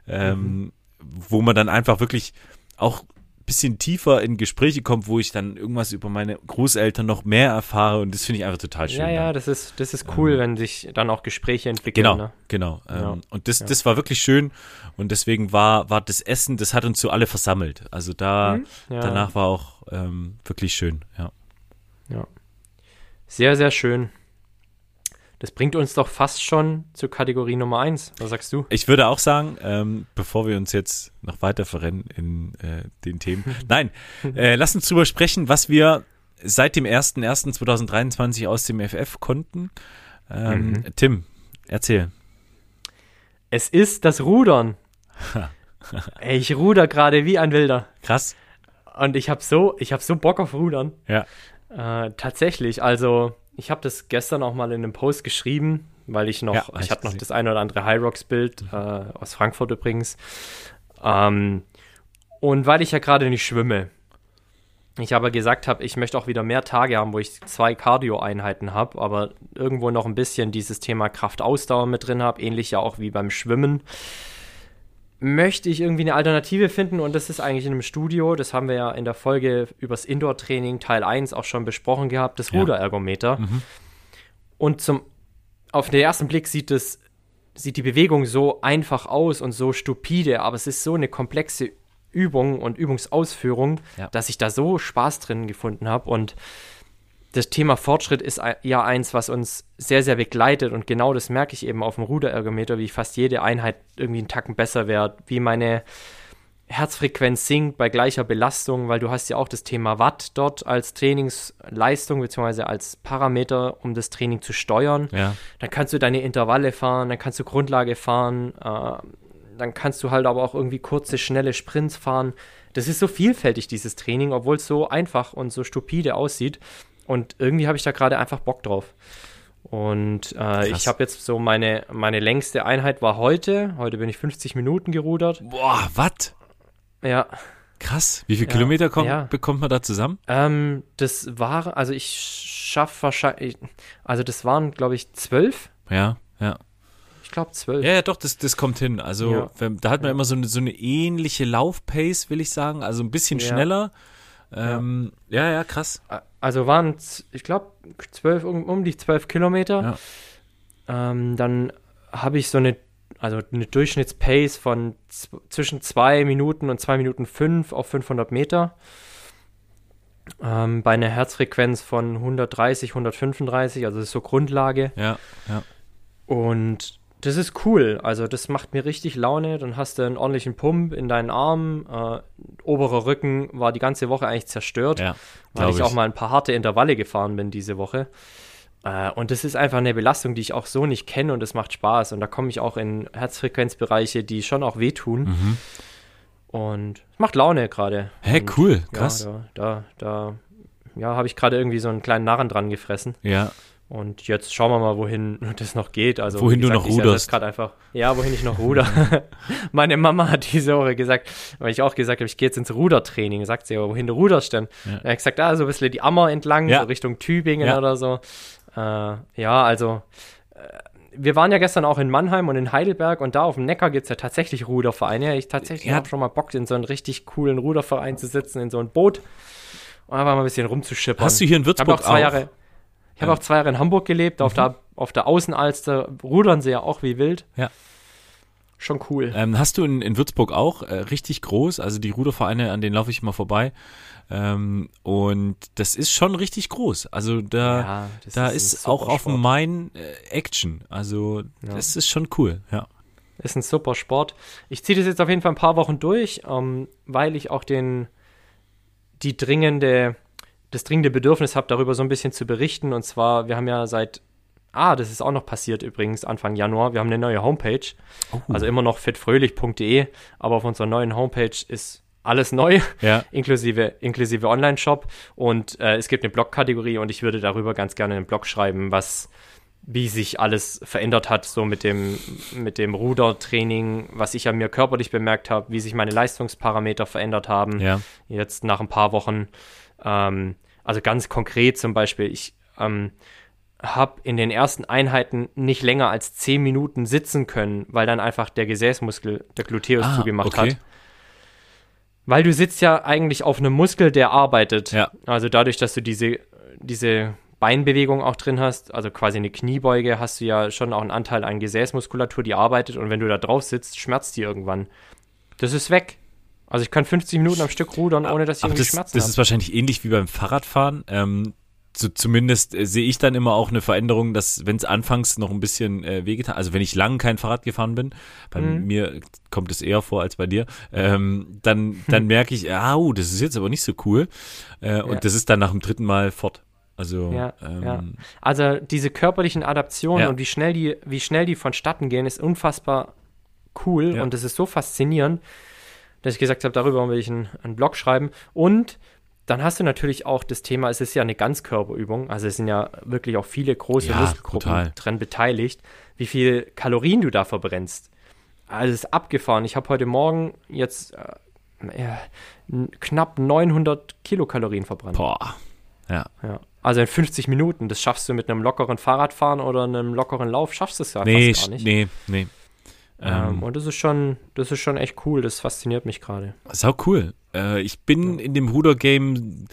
ähm, mhm. wo man dann einfach wirklich auch bisschen tiefer in Gespräche kommt, wo ich dann irgendwas über meine Großeltern noch mehr erfahre und das finde ich einfach total schön. Ja, ja, das ist, das ist cool, ähm, wenn sich dann auch Gespräche entwickeln. Genau, ne? genau. Ähm, ja. Und das, ja. das war wirklich schön und deswegen war, war das Essen, das hat uns so alle versammelt. Also da, mhm. ja. danach war auch ähm, wirklich schön, ja. Ja. Sehr, sehr schön. Das bringt uns doch fast schon zur Kategorie Nummer eins. Was sagst du? Ich würde auch sagen, ähm, bevor wir uns jetzt noch weiter verrennen in äh, den Themen. Nein, äh, lass uns drüber sprechen, was wir seit dem 01.01.2023 aus dem FF konnten. Ähm, mhm. Tim, erzähl. Es ist das Rudern. Ey, ich ruder gerade wie ein Wilder. Krass. Und ich habe so, ich habe so Bock auf Rudern. Ja. Äh, tatsächlich, also ich habe das gestern auch mal in einem Post geschrieben, weil ich noch, Ja, ich hatte noch das eine oder andere High Rocks Bild äh, aus Frankfurt übrigens. Ähm, und weil ich ja gerade nicht schwimme, ich aber gesagt habe, ich möchte auch wieder mehr Tage haben, wo ich zwei Cardio-Einheiten habe, aber irgendwo noch ein bisschen dieses Thema Kraft-Ausdauer mit drin habe, ähnlich ja auch wie beim Schwimmen. Möchte ich irgendwie eine Alternative finden und das ist eigentlich in einem Studio, das haben wir ja in der Folge übers Indoor-Training Teil 1 auch schon besprochen gehabt, das Ja. Ruderergometer. Mhm. Und zum, auf den ersten Blick sieht es, sieht die Bewegung so einfach aus und so stupide, aber es ist so eine komplexe Übung und Übungsausführung, Ja. dass ich da so Spaß drin gefunden habe. Und das Thema Fortschritt ist ja eins, was uns sehr, sehr begleitet. Und genau das merke ich eben auf dem Ruderergometer, wie fast jede Einheit irgendwie einen Tacken besser wird, wie meine Herzfrequenz sinkt bei gleicher Belastung, weil du hast ja auch das Thema Watt dort als Trainingsleistung beziehungsweise als Parameter, um das Training zu steuern. Ja. Dann kannst du deine Intervalle fahren, dann kannst du Grundlage fahren, äh, dann kannst du halt aber auch irgendwie kurze, schnelle Sprints fahren. Das ist so vielfältig, dieses Training, obwohl es so einfach und so stupide aussieht. Und irgendwie habe ich da gerade einfach Bock drauf. Und äh, ich habe jetzt so meine, meine längste Einheit war heute. Heute bin ich 50 Minuten gerudert. Boah, was? Ja, Krass. Wie viele Ja. Kilometer kommt, Ja. bekommt man da zusammen? ähm, das war, also ich schaffe wahrscheinlich, also das waren, glaube ich, zwölf. Ja, ja. Ich glaube zwölf. Ja, ja, doch, das, das kommt hin. Also, Ja. wenn, da hat man immer so eine, so eine ähnliche Laufpace, will ich sagen. Also ein bisschen schneller. Ähm, ja. ja, krass. Also waren, es, ich glaube, zwölf, um, um die zwölf Kilometer. Ähm, dann habe ich so eine, also eine Durchschnittspace von zwischen zwei Minuten und zwei Minuten fünf auf 500 Meter. Ähm, bei einer Herzfrequenz von 130, 135, also das ist so Grundlage. Ja, ja. Und das ist cool. Also das macht mir richtig Laune. Dann hast du einen ordentlichen Pump in deinen Armen. Äh, oberer Rücken war die ganze Woche eigentlich zerstört, Ja, weil glaub ich, auch mal ein paar harte Intervalle gefahren bin diese Woche. Äh, und das ist einfach eine Belastung, die ich auch so nicht kenne und es macht Spaß. Und da komme ich auch in Herzfrequenzbereiche, die schon auch wehtun. Mhm. Und es macht Laune gerade. Hä, Und cool, krass. Ja, da, da, da ja, habe ich gerade irgendwie so einen kleinen Narren dran gefressen. Ja, Und jetzt schauen wir mal, wohin das noch geht. Also, Wohin wie du noch ruderst. gerade einfach. Ja, wohin ich noch ruder. Meine Mama hat diese Woche gesagt, weil ich auch gesagt habe, ich gehe jetzt ins Rudertraining. Sagt sie, aber wohin du ruderst denn? Ja. Ja. Er hat gesagt, ah, so ein bisschen die Ammer entlang, Ja. so Richtung Tübingen Ja. oder so. Äh, ja, also. äh, Wir waren ja gestern auch in Mannheim und in Heidelberg und da auf dem Neckar gibt es ja tatsächlich Rudervereine. Ich tatsächlich Ja. habe schon mal Bock, in so einen richtig coolen Ruderverein zu sitzen, in so ein Boot und einfach mal ein bisschen rumzuschippern. Hast du hier in Würzburg auch zwei Jahre. Ich habe Ja. Mhm. auch zwei Jahre in Hamburg gelebt, auf, der, auf der Außenalster rudern sie ja auch wie wild. Ja. Schon cool. Ähm, hast du in, in Würzburg auch äh, richtig groß, also die Rudervereine, an denen laufe ich immer vorbei. Ähm, und das ist schon richtig groß. Also da, Ja, da ist ist, auch auf dem. Main äh, Action. Also Ja. das ist schon cool, ja. Ist ein super Sport. Ich ziehe das jetzt auf jeden Fall ein paar Wochen durch, ähm, weil ich auch den, die dringende, das dringende Bedürfnis habe, darüber so ein bisschen zu berichten. Und zwar, wir haben ja seit, ah, das ist auch noch passiert übrigens, Anfang Januar, wir haben eine neue Homepage. Oh. Also immer noch fitfröhlich.de, aber auf unserer neuen Homepage ist alles neu, Ja. inklusive, inklusive Online-Shop. Und äh, es gibt eine Blog-Kategorie und ich würde darüber ganz gerne einen Blog schreiben, was wie sich alles verändert hat, so mit dem, mit dem Rudertraining, was ich an mir körperlich bemerkt habe, wie sich meine Leistungsparameter verändert haben, Ja. jetzt nach ein paar Wochen. Ähm, also ganz konkret zum Beispiel, ich ähm, habe in den ersten Einheiten nicht länger als 10 Minuten sitzen können, weil dann einfach der Gesäßmuskel, der Gluteus Ah, zugemacht okay. hat. Weil du sitzt ja eigentlich auf einem Muskel, der arbeitet. Ja. Also dadurch, dass du diese, diese Beinbewegung auch drin hast, also quasi eine Kniebeuge, hast du ja schon auch einen Anteil an Gesäßmuskulatur, die arbeitet und wenn du da drauf sitzt, schmerzt die irgendwann. Das ist weg. Also ich kann 50 Minuten am Stück rudern, ohne dass ich Aber irgendwie das, Schmerzen das habe. ist wahrscheinlich ähnlich wie beim Fahrradfahren. Ähm, so, zumindest äh, sehe ich dann immer auch eine Veränderung, dass wenn es anfangs noch ein bisschen äh, wehgetan, also wenn ich lang kein Fahrrad gefahren bin, bei Mhm. mir kommt es eher vor als bei dir, ähm, dann, dann merke ich, au, das ist jetzt aber nicht so cool. Äh, Und Ja. das ist dann nach dem dritten Mal fort. Also Ja, ähm, ja. Also diese körperlichen Adaptionen und wie schnell die, wie schnell die vonstatten gehen, ist unfassbar cool und es ist so faszinierend, dass ich gesagt habe, darüber will ich einen, einen Blog schreiben. Und dann hast du natürlich auch das Thema, es ist ja eine Ganzkörperübung, also es sind ja wirklich auch viele große Ja, Muskelgruppen dran beteiligt, wie viel Kalorien du da verbrennst. Also es ist abgefahren. Ich habe heute Morgen jetzt äh, knapp 900 Kilokalorien verbrannt. Boah. Ja. Ja. Also in 50 Minuten. Das schaffst du mit einem lockeren Fahrradfahren oder einem lockeren Lauf, schaffst du es ja Nee, fast gar nicht. nee, nee. Ähm, Ähm, und das ist schon, das ist schon echt cool. Das fasziniert mich gerade. Sau cool. Äh, ich bin in dem Rudergame,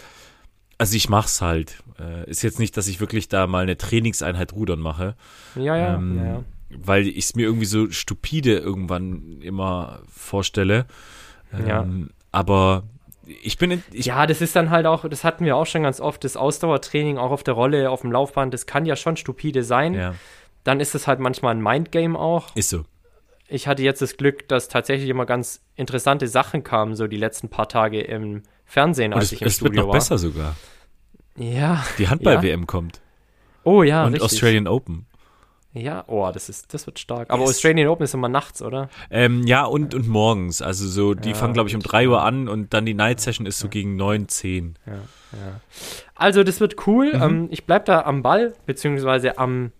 also ich mach's halt. Äh, ist jetzt nicht, dass ich wirklich da mal eine Trainingseinheit Rudern mache, Ja, ja, ähm, ja, ja. weil ich es mir irgendwie so stupide irgendwann immer vorstelle. Ja. Ähm, Aber ich bin, in, ich, ja, das ist dann halt auch, das hatten wir auch schon ganz oft, das Ausdauertraining auch auf der Rolle, auf dem Laufband, das kann ja schon stupide sein. ja, Dann ist es halt manchmal ein Mindgame auch. ist so. Ich hatte jetzt das Glück, dass tatsächlich immer ganz interessante Sachen kamen, so die letzten paar Tage im Fernsehen, als es, ich im es wird noch war. besser sogar. Ja. Die Handball-WM kommt. Oh ja, und richtig. Australian Open. Ja, oh, das ist, das wird stark. Aber Yes. Australian Open ist immer nachts, oder? Ähm, ja, und, und morgens. Also so, die Ja, fangen, glaube ich, um gut. 3 Uhr an und dann die Night Session ist so gegen 9, 10. Ja, ja. Also, das wird cool. Mhm. Ähm, ich bleib da am Ball, beziehungsweise am,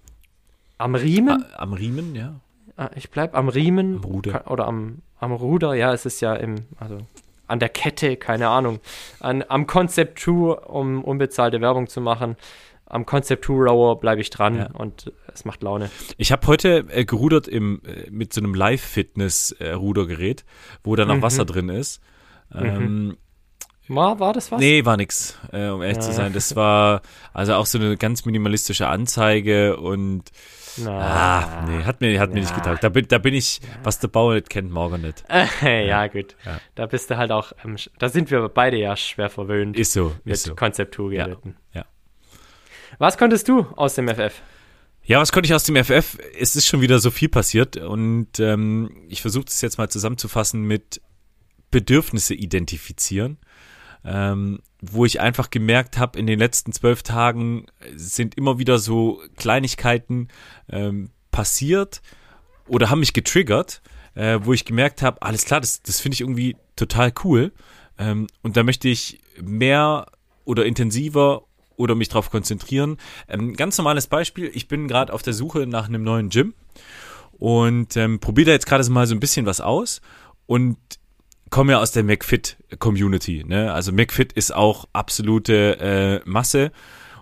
am Riemen. Ah, am Riemen, ja. Ah, Ich bleib am Riemen. Am Ruder. Ka- Oder am, am Ruder, ja, es ist ja im, also an der Kette, keine Ahnung. An, am Concept 2, um unbezahlte Werbung zu machen. Am Concept 2 Rower bleibe ich dran Ja. und es macht Laune. Ich habe heute äh, gerudert im, äh, mit so einem Live-Fitness-Rudergerät, wo dann auch Mhm. Wasser drin ist. Ähm, War, war das was? Nee, war nix, äh, um ehrlich zu Ja. sein. Das war also auch so eine ganz minimalistische Anzeige und Na. ah, nee, hat mir, hat mir nicht getaugt. Da bin, da bin ich, was der Bauer nicht kennt, morgen nicht. ja, gut. Ja. Da bist du halt auch, ähm, da sind wir beide ja schwer verwöhnt Ist so, mit ist so. 2 Ja, ja. Was konntest du aus dem FF? Ja, was konnte ich aus dem FF? Es ist schon wieder so viel passiert und ähm, ich versuche das jetzt mal zusammenzufassen mit Bedürfnisse identifizieren, ähm, wo ich einfach gemerkt habe, in den letzten zwölf Tagen sind immer wieder so Kleinigkeiten ähm, passiert oder haben mich getriggert, äh, wo ich gemerkt habe, alles klar, das, das finde ich irgendwie total cool ähm, und da möchte ich mehr oder intensiver oder mich darauf konzentrieren. Ähm, ganz normales Beispiel, ich bin gerade auf der Suche nach einem neuen Gym und ähm, probiere da jetzt gerade mal so ein bisschen was aus und komme ja aus der McFit-Community. Ne? Also McFit ist auch absolute äh, Masse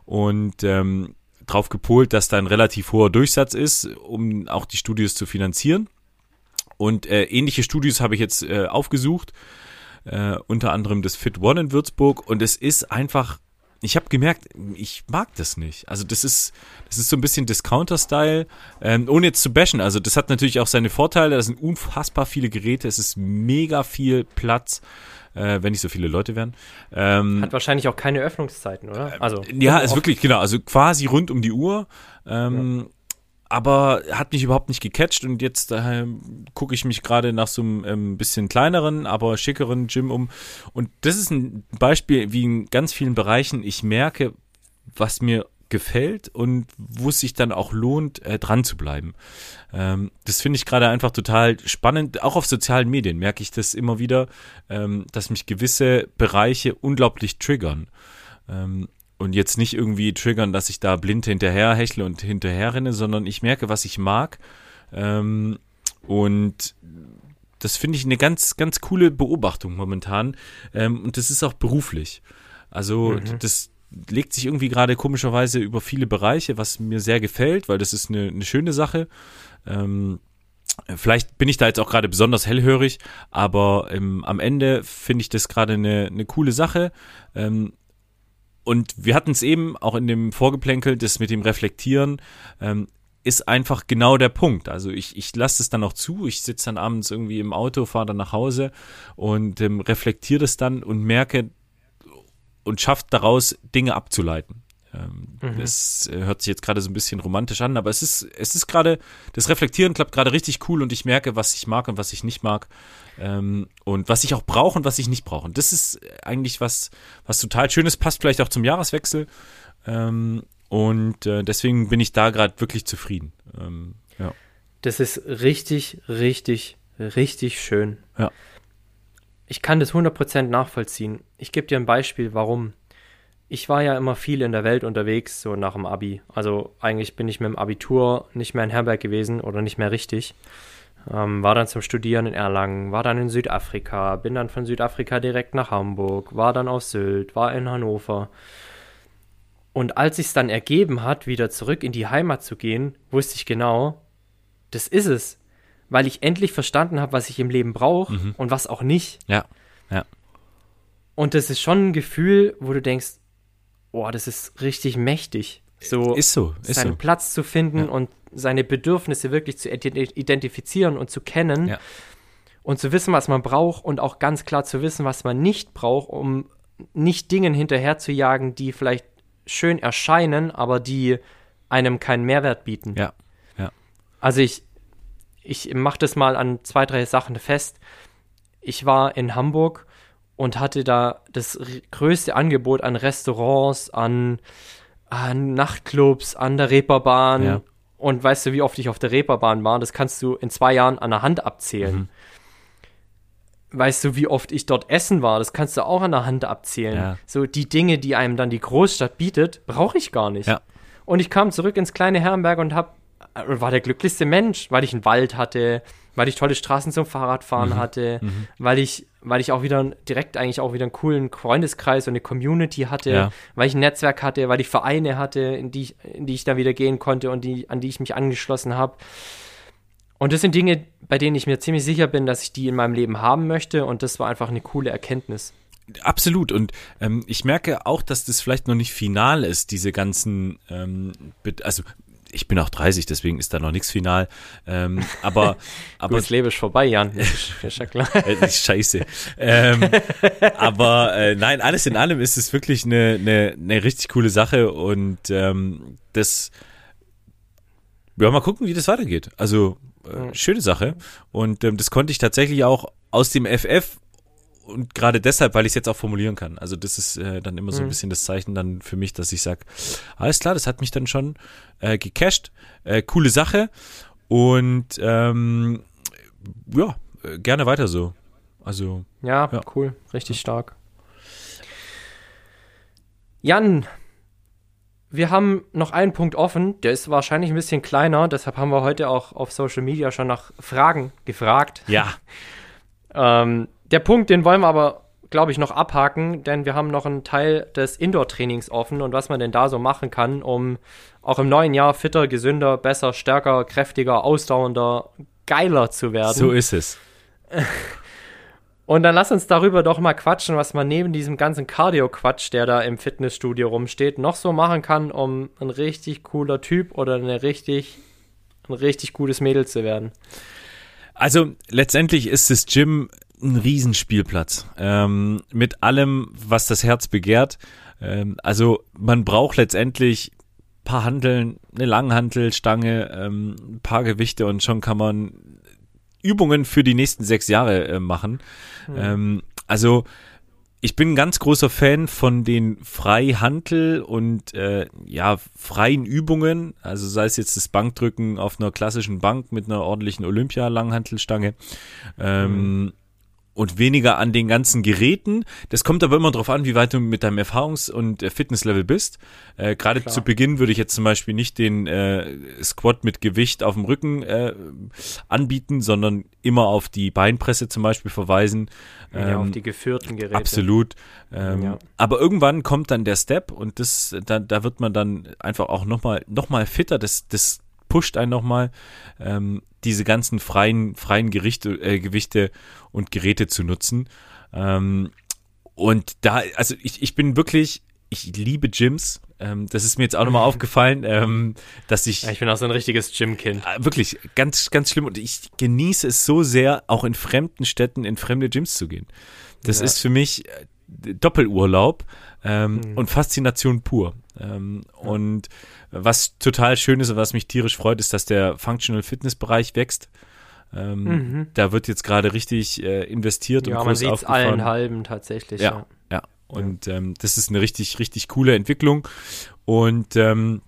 und ähm, drauf gepolt, dass da ein relativ hoher Durchsatz ist, um auch die Studios zu finanzieren. Und äh, ähnliche Studios habe ich jetzt äh, aufgesucht, äh, unter anderem das Fit One in Würzburg. Und es ist einfach, ich habe gemerkt, ich mag das nicht. Also das ist, das ist so ein bisschen Discounter-Style, ähm, ohne jetzt zu bashen. Also das hat natürlich auch seine Vorteile. Da sind unfassbar viele Geräte, es ist mega viel Platz, äh, wenn nicht so viele Leute wären. Ähm, Hat wahrscheinlich auch keine Öffnungszeiten, oder? Also ja, ist oft- wirklich, genau, also quasi rund um die Uhr. Ähm, Aber hat mich überhaupt nicht gecatcht und jetzt äh, gucke ich mich gerade nach so einem ähm, bisschen kleineren, aber schickeren Gym um. Und das ist ein Beispiel, wie in ganz vielen Bereichen ich merke, was mir gefällt und wo es sich dann auch lohnt, äh, dran zu bleiben. Ähm, das finde ich gerade einfach total spannend. Auch auf sozialen Medien merke ich das immer wieder, ähm, dass mich gewisse Bereiche unglaublich triggern. Ähm, und jetzt nicht irgendwie triggern, dass ich da blind hinterher hechle und hinterher renne, sondern ich merke, was ich mag. Ähm, und das finde ich eine ganz, ganz coole Beobachtung momentan. Ähm, und das ist auch beruflich. Also Mhm. das legt sich irgendwie gerade komischerweise über viele Bereiche, was mir sehr gefällt, weil das ist eine, eine schöne Sache. Ähm, Vielleicht bin ich da jetzt auch gerade besonders hellhörig, aber ähm, am Ende finde ich das gerade eine, eine coole Sache. Ähm, und wir hatten es eben auch in dem Vorgeplänkel, das mit dem Reflektieren, ähm, ist einfach genau der Punkt. Also ich, ich lasse es dann auch zu, ich sitze dann abends irgendwie im Auto, fahre dann nach Hause und ähm, reflektiere das dann und merke und schafft daraus Dinge abzuleiten. Ähm, Mhm. Das hört sich jetzt gerade so ein bisschen romantisch an, aber es ist, es ist gerade, das Reflektieren klappt gerade richtig cool und ich merke, was ich mag und was ich nicht mag. Ähm, und was ich auch brauche und was ich nicht brauche. Und das ist eigentlich was, was total Schönes, passt vielleicht auch zum Jahreswechsel. Ähm, und äh, deswegen bin ich da gerade wirklich zufrieden. Ähm, ja. Das ist richtig, richtig richtig schön. Ja. Ich kann das 100% nachvollziehen. Ich gebe dir ein Beispiel, warum. Ich war ja immer viel in der Welt unterwegs, so nach dem Abi. Also eigentlich bin ich mit dem Abitur nicht mehr in Herberg gewesen oder nicht mehr richtig. Ähm, war dann zum Studieren in Erlangen, war dann in Südafrika, bin dann von Südafrika direkt nach Hamburg, war dann auf Sylt, war in Hannover. Und als sich dann ergeben hat, wieder zurück in die Heimat zu gehen, wusste ich genau, das ist es. Weil ich endlich verstanden habe, was ich im Leben brauche Mhm. und was auch nicht. Ja, ja. Und das ist schon ein Gefühl, wo du denkst, oh, das ist richtig mächtig. So Ist so, ist seinen so. Platz zu finden Ja. und seine Bedürfnisse wirklich zu ident- identifizieren und zu kennen Ja. und zu wissen, was man braucht und auch ganz klar zu wissen, was man nicht braucht, um nicht Dingen hinterher zu jagen, die vielleicht schön erscheinen, aber die einem keinen Mehrwert bieten. Ja, ja. Also ich, ich mache das mal an zwei, drei Sachen fest. Ich war in Hamburg und hatte da das größte Angebot an Restaurants, an, an Nachtclubs, an der Reeperbahn. Ja. Und weißt du, wie oft ich auf der Reeperbahn war? Das kannst du in zwei Jahren an der Hand abzählen. Mhm. Weißt du, wie oft ich dort essen war? Das kannst du auch an der Hand abzählen. Ja. So die Dinge, die einem dann die Großstadt bietet, brauche ich gar nicht. Ja. Und ich kam zurück ins kleine Herrenberg und hab, äh, war der glücklichste Mensch, weil ich einen Wald hatte, weil ich tolle Straßen zum Fahrradfahren Mhm. hatte, weil ich, weil ich auch wieder direkt eigentlich auch wieder einen coolen Freundeskreis und eine Community hatte, Ja. weil ich ein Netzwerk hatte, weil ich Vereine hatte, in die ich, in die ich dann wieder gehen konnte und die, an die ich mich angeschlossen habe. Und das sind Dinge, bei denen ich mir ziemlich sicher bin, dass ich die in meinem Leben haben möchte und das war einfach eine coole Erkenntnis. Absolut. Und ähm, ich merke auch, dass das vielleicht noch nicht final ist, diese ganzen, ähm, also ich bin auch 30, deswegen ist da noch nichts final. Ähm, aber Aber das Leben ist vorbei, Jan. Ist, ja klar. äh, scheiße. ähm, aber äh, nein, alles in allem ist es wirklich eine, eine, eine richtig coole Sache und ähm, das ja, mal gucken, wie das weitergeht. Also äh, schöne Sache. Und ähm, das konnte ich tatsächlich auch aus dem FF und gerade deshalb, weil ich es jetzt auch formulieren kann. Also das ist äh, dann immer so ein Mhm. bisschen das Zeichen dann für mich, dass ich sage, alles klar, das hat mich dann schon äh, gecasht. Äh, coole Sache. Und ähm, ja, äh, gerne weiter so. Also Ja, Ja. cool. Richtig stark. Jan, wir haben noch einen Punkt offen. Der ist wahrscheinlich ein bisschen kleiner. Deshalb haben wir heute auch auf Social Media schon nach Fragen gefragt. ja, Ähm, der Punkt, den wollen wir aber, glaube ich, noch abhaken, denn wir haben noch einen Teil des Indoor-Trainings offen und was man denn da so machen kann, um auch im neuen Jahr fitter, gesünder, besser, stärker, kräftiger, ausdauernder, geiler zu werden. so ist es. Und dann lass uns darüber doch mal quatschen, was man neben diesem ganzen Cardio-Quatsch, der da im Fitnessstudio rumsteht, noch so machen kann, um ein richtig cooler Typ oder eine richtig, ein richtig gutes Mädel zu werden. Also letztendlich ist das Gym ein Riesenspielplatz. Ähm, mit allem, was das Herz begehrt. Ähm, also man braucht letztendlich ein paar Hanteln, eine Langhantelstange, ähm, ein paar Gewichte und schon kann man Übungen für die nächsten sechs Jahre äh, machen. Ähm, also ich bin ein ganz großer Fan von den Freihantel und äh, ja freien Übungen, also sei es jetzt das Bankdrücken auf einer klassischen Bank mit einer ordentlichen Olympia-Langhantelstange. Ähm, und weniger an den ganzen Geräten. Das kommt aber immer darauf an, wie weit du mit deinem Erfahrungs- und äh, Fitnesslevel bist. Äh, Gerade zu Beginn würde ich jetzt zum Beispiel nicht den äh, Squat mit Gewicht auf dem Rücken äh, anbieten, sondern immer auf die Beinpresse zum Beispiel verweisen. ja, auf Ähm, die geführten Geräte. Absolut. Ähm, Ja. Aber irgendwann kommt dann der Step und das, da, da wird man dann einfach auch nochmal noch mal fitter. Das, das pusht einen nochmal, ähm, diese ganzen freien, freien Gerichte, äh, Gewichte und Geräte zu nutzen. Ähm, und da, also ich, ich bin wirklich, ich liebe Gyms. Ähm, das ist mir jetzt auch nochmal aufgefallen, ähm, dass ich Ja, ich bin auch so ein richtiges Gym-Kind. äh, wirklich ganz, ganz schlimm und ich genieße es so sehr, auch in fremden Städten in fremde Gyms zu gehen. Das Ja. ist für mich äh, Doppelurlaub ähm, Mhm. und Faszination pur. Ähm, Und was total schön ist und was mich tierisch freut, ist, dass der Functional Fitness Bereich wächst. Ähm, Mhm. Da wird jetzt gerade richtig äh, investiert Ja, und man sieht allen halben tatsächlich. Ja. Ja, und ähm, das ist eine richtig, richtig coole Entwicklung. Und ähm,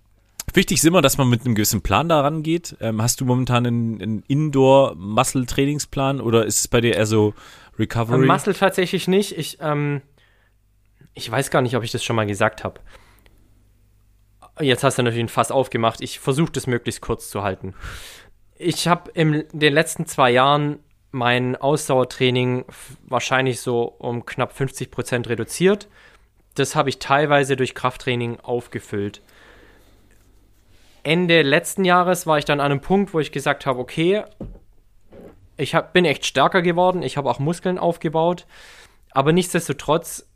Wichtig ist immer, dass man mit einem gewissen Plan daran geht. Ähm, hast du momentan einen, einen Indoor-Muscle-Trainingsplan oder ist es bei dir eher so Recovery? Muscle tatsächlich nicht. Ich, ähm, ich weiß gar nicht, ob ich das schon mal gesagt habe. Jetzt hast du natürlich ein Fass aufgemacht. Ich versuche das möglichst kurz zu halten. Ich habe in den letzten zwei Jahren mein Ausdauertraining wahrscheinlich so um knapp 50 Prozent reduziert. Das habe ich teilweise durch Krafttraining aufgefüllt. Ende letzten Jahres war ich dann an einem Punkt, wo ich gesagt habe, okay, ich hab, bin echt stärker geworden, ich habe auch Muskeln aufgebaut, aber nichtsdestotrotz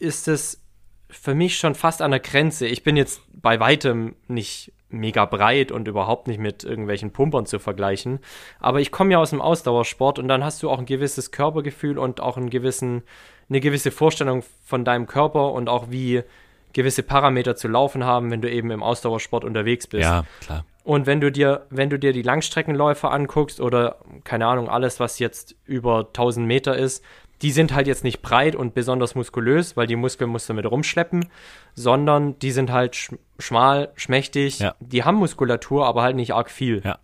ist es für mich schon fast an der Grenze. Ich bin jetzt bei weitem nicht mega breit und überhaupt nicht mit irgendwelchen Pumpern zu vergleichen. Aber ich komme ja aus dem Ausdauersport und dann hast du auch ein gewisses Körpergefühl und auch einen gewissen, eine gewisse Vorstellung von deinem Körper und auch wie gewisse Parameter zu laufen haben, wenn du eben im Ausdauersport unterwegs bist. Ja, klar. Und wenn du dir, wenn du dir die Langstreckenläufer anguckst oder keine Ahnung, alles, was jetzt über 1000 Meter ist, die sind halt jetzt nicht breit und besonders muskulös, weil die Muskeln musst du mit rumschleppen, sondern die sind halt sch schmal, schmächtig. Ja. Die haben Muskulatur, aber halt nicht arg viel. Ja.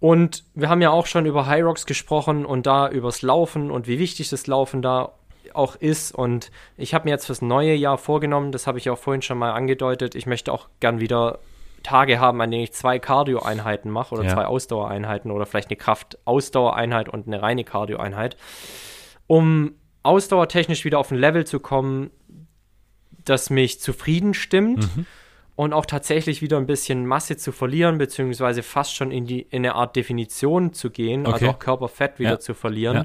Und wir haben ja auch schon über High Rocks gesprochen und da übers Laufen und wie wichtig das Laufen da auch ist. Und ich habe mir jetzt fürs neue Jahr vorgenommen, das habe ich auch vorhin schon mal angedeutet, ich möchte auch gern wieder Tage haben, an denen ich zwei Cardio-Einheiten mache oder ja. zwei Ausdauereinheiten oder vielleicht eine Kraft-Ausdauereinheit und eine reine Cardio-Einheit, um ausdauertechnisch wieder auf ein Level zu kommen, das mich zufrieden stimmt. Mhm und auch tatsächlich wieder ein bisschen Masse zu verlieren, beziehungsweise fast schon in, die, in eine Art Definition zu gehen, also okay. also auch Körperfett wieder ja. zu verlieren, ja.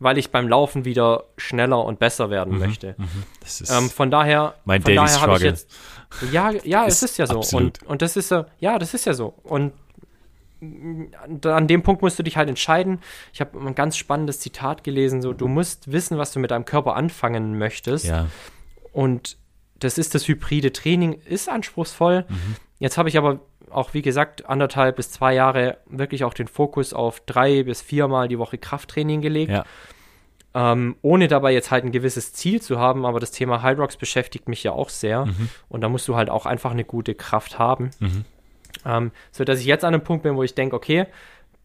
weil ich beim Laufen wieder schneller und besser werden mhm. möchte. Mhm. Ähm, von daher, mein von Daily daher ich jetzt, ja, ja, es ist ja so. Und, und das ist ja, das ist ja so. Und an dem Punkt musst du dich halt entscheiden. Ich habe ein ganz spannendes Zitat gelesen, so, du musst wissen, was du mit deinem Körper anfangen möchtest. Ja. Und das ist das hybride Training, ist anspruchsvoll. Mhm. Jetzt habe ich aber auch, wie gesagt, anderthalb bis zwei Jahre wirklich auch den Fokus auf drei bis viermal die Woche Krafttraining gelegt. Ja. Ähm, ohne dabei jetzt halt ein gewisses Ziel zu haben, aber das Thema Hydrox beschäftigt mich ja auch sehr. Mhm. Und da musst du halt auch einfach eine gute Kraft haben. Mhm. Ähm, so dass ich jetzt an einem Punkt bin, wo ich denke, okay,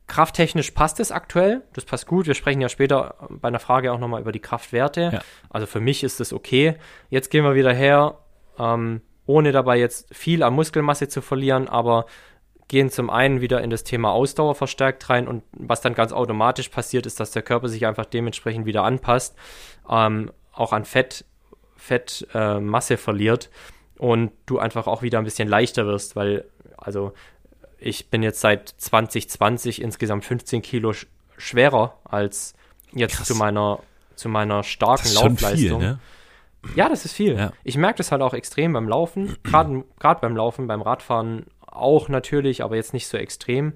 Krafttechnisch passt es aktuell. Das passt gut. Wir sprechen ja später bei einer Frage auch nochmal über die Kraftwerte. Ja. Also für mich ist das okay. Jetzt gehen wir wieder her, ähm, ohne dabei jetzt viel an Muskelmasse zu verlieren, aber gehen zum einen wieder in das Thema Ausdauer verstärkt rein und was dann ganz automatisch passiert, ist, dass der Körper sich einfach dementsprechend wieder anpasst, ähm, auch an Fett, Fettmasse äh, verliert und du einfach auch wieder ein bisschen leichter wirst, weil also ich bin jetzt seit 2020 insgesamt 15 Kilo sch schwerer als jetzt Krass. zu meiner, zu meiner starken das ist Laufleistung. Viel, ne? Ja, das ist viel. Ja. Ich merke das halt auch extrem beim Laufen, gerade beim Laufen, beim Radfahren auch natürlich, aber jetzt nicht so extrem.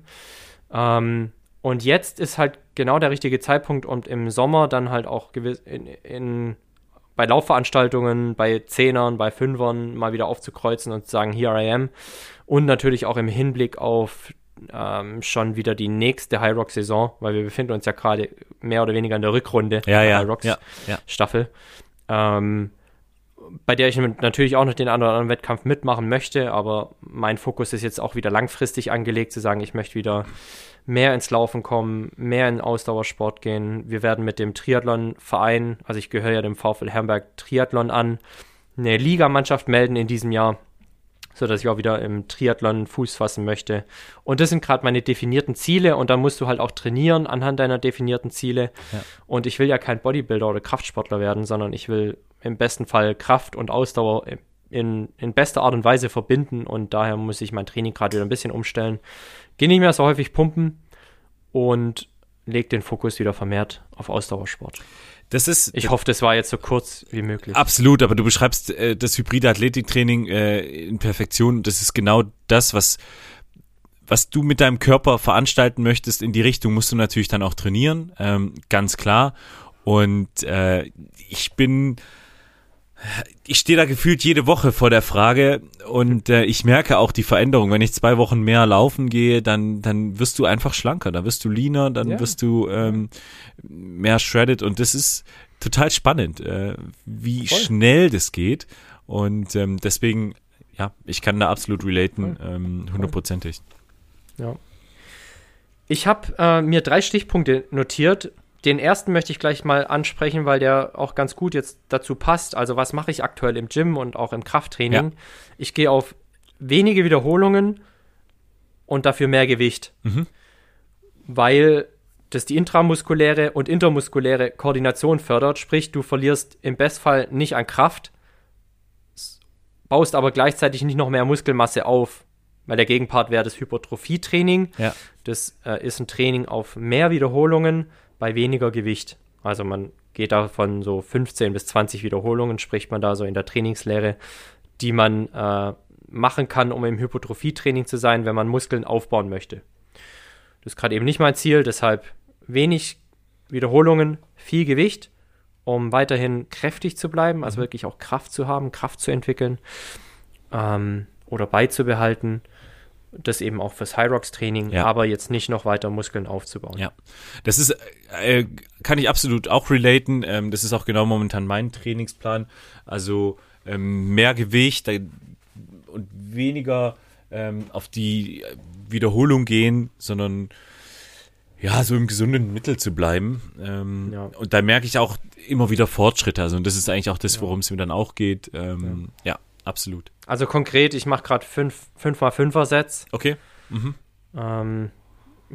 Ähm, und jetzt ist halt genau der richtige Zeitpunkt, um im Sommer dann halt auch gewiss in, in, bei Laufveranstaltungen, bei Zehnern, bei Fünfern mal wieder aufzukreuzen und zu sagen, here I am. Und natürlich auch im Hinblick auf ähm, schon wieder die nächste High Rock Saison, weil wir befinden uns ja gerade mehr oder weniger in der Rückrunde ja, der ja, High Rocks ja. Staffel. Ähm, bei der ich natürlich auch noch den oder anderen Wettkampf mitmachen möchte, aber mein Fokus ist jetzt auch wieder langfristig angelegt, zu sagen, ich möchte wieder mehr ins Laufen kommen, mehr in Ausdauersport gehen. Wir werden mit dem Triathlon-Verein, also ich gehöre ja dem VfL Herrenberg Triathlon an, eine Ligamannschaft melden in diesem Jahr so dass ich auch wieder im Triathlon Fuß fassen möchte. Und das sind gerade meine definierten Ziele und dann musst du halt auch trainieren anhand deiner definierten Ziele. Ja. Und ich will ja kein Bodybuilder oder Kraftsportler werden, sondern ich will im besten Fall Kraft und Ausdauer in, in bester Art und Weise verbinden und daher muss ich mein Training gerade wieder ein bisschen umstellen. Gehe nicht mehr so häufig pumpen und lege den Fokus wieder vermehrt auf Ausdauersport. Das ist. Ich hoffe, das war jetzt so kurz wie möglich. Absolut, aber du beschreibst äh, das hybride Athletiktraining äh, in Perfektion. Das ist genau das, was was du mit deinem Körper veranstalten möchtest. In die Richtung musst du natürlich dann auch trainieren, ähm, ganz klar. Und äh, ich bin ich stehe da gefühlt jede Woche vor der Frage und äh, ich merke auch die Veränderung. Wenn ich zwei Wochen mehr laufen gehe, dann, dann wirst du einfach schlanker, dann wirst du leaner, dann ja. wirst du ähm, mehr shredded und das ist total spannend, äh, wie Voll. schnell das geht. Und ähm, deswegen ja, ich kann da absolut relaten, ähm, hundertprozentig. Ja. Ich habe äh, mir drei Stichpunkte notiert. Den ersten möchte ich gleich mal ansprechen, weil der auch ganz gut jetzt dazu passt. Also was mache ich aktuell im Gym und auch im Krafttraining? Ja. Ich gehe auf wenige Wiederholungen und dafür mehr Gewicht, Mhm. weil das die intramuskuläre und intermuskuläre Koordination fördert. Sprich, du verlierst im Bestfall nicht an Kraft, baust aber gleichzeitig nicht noch mehr Muskelmasse auf, weil der Gegenpart wäre das Hypertrophietraining. Ja. Das äh, ist ein Training auf mehr Wiederholungen bei weniger Gewicht. Also man geht da von so 15 bis 20 Wiederholungen, spricht man da so in der Trainingslehre, die man äh, machen kann, um im Hypertrophietraining zu sein, wenn man Muskeln aufbauen möchte. Das ist gerade eben nicht mein Ziel, deshalb wenig Wiederholungen, viel Gewicht, um weiterhin kräftig zu bleiben, also wirklich auch Kraft zu haben, Kraft zu entwickeln ähm, oder beizubehalten. Das eben auch fürs High Rocks Training, Ja. aber jetzt nicht noch weiter Muskeln aufzubauen. Ja, das ist, äh, kann ich absolut auch relaten. Ähm, das ist auch genau momentan mein Trainingsplan. Also ähm, mehr Gewicht da, und weniger ähm, auf die Wiederholung gehen, sondern ja, so im gesunden Mittel zu bleiben. Ähm, Ja. Und da merke ich auch immer wieder Fortschritte. Also und das ist eigentlich auch das, worum es mir dann auch geht. Ähm, ja. absolut. Also konkret, ich mache gerade 5 x 5er Sets. Okay. Ähm,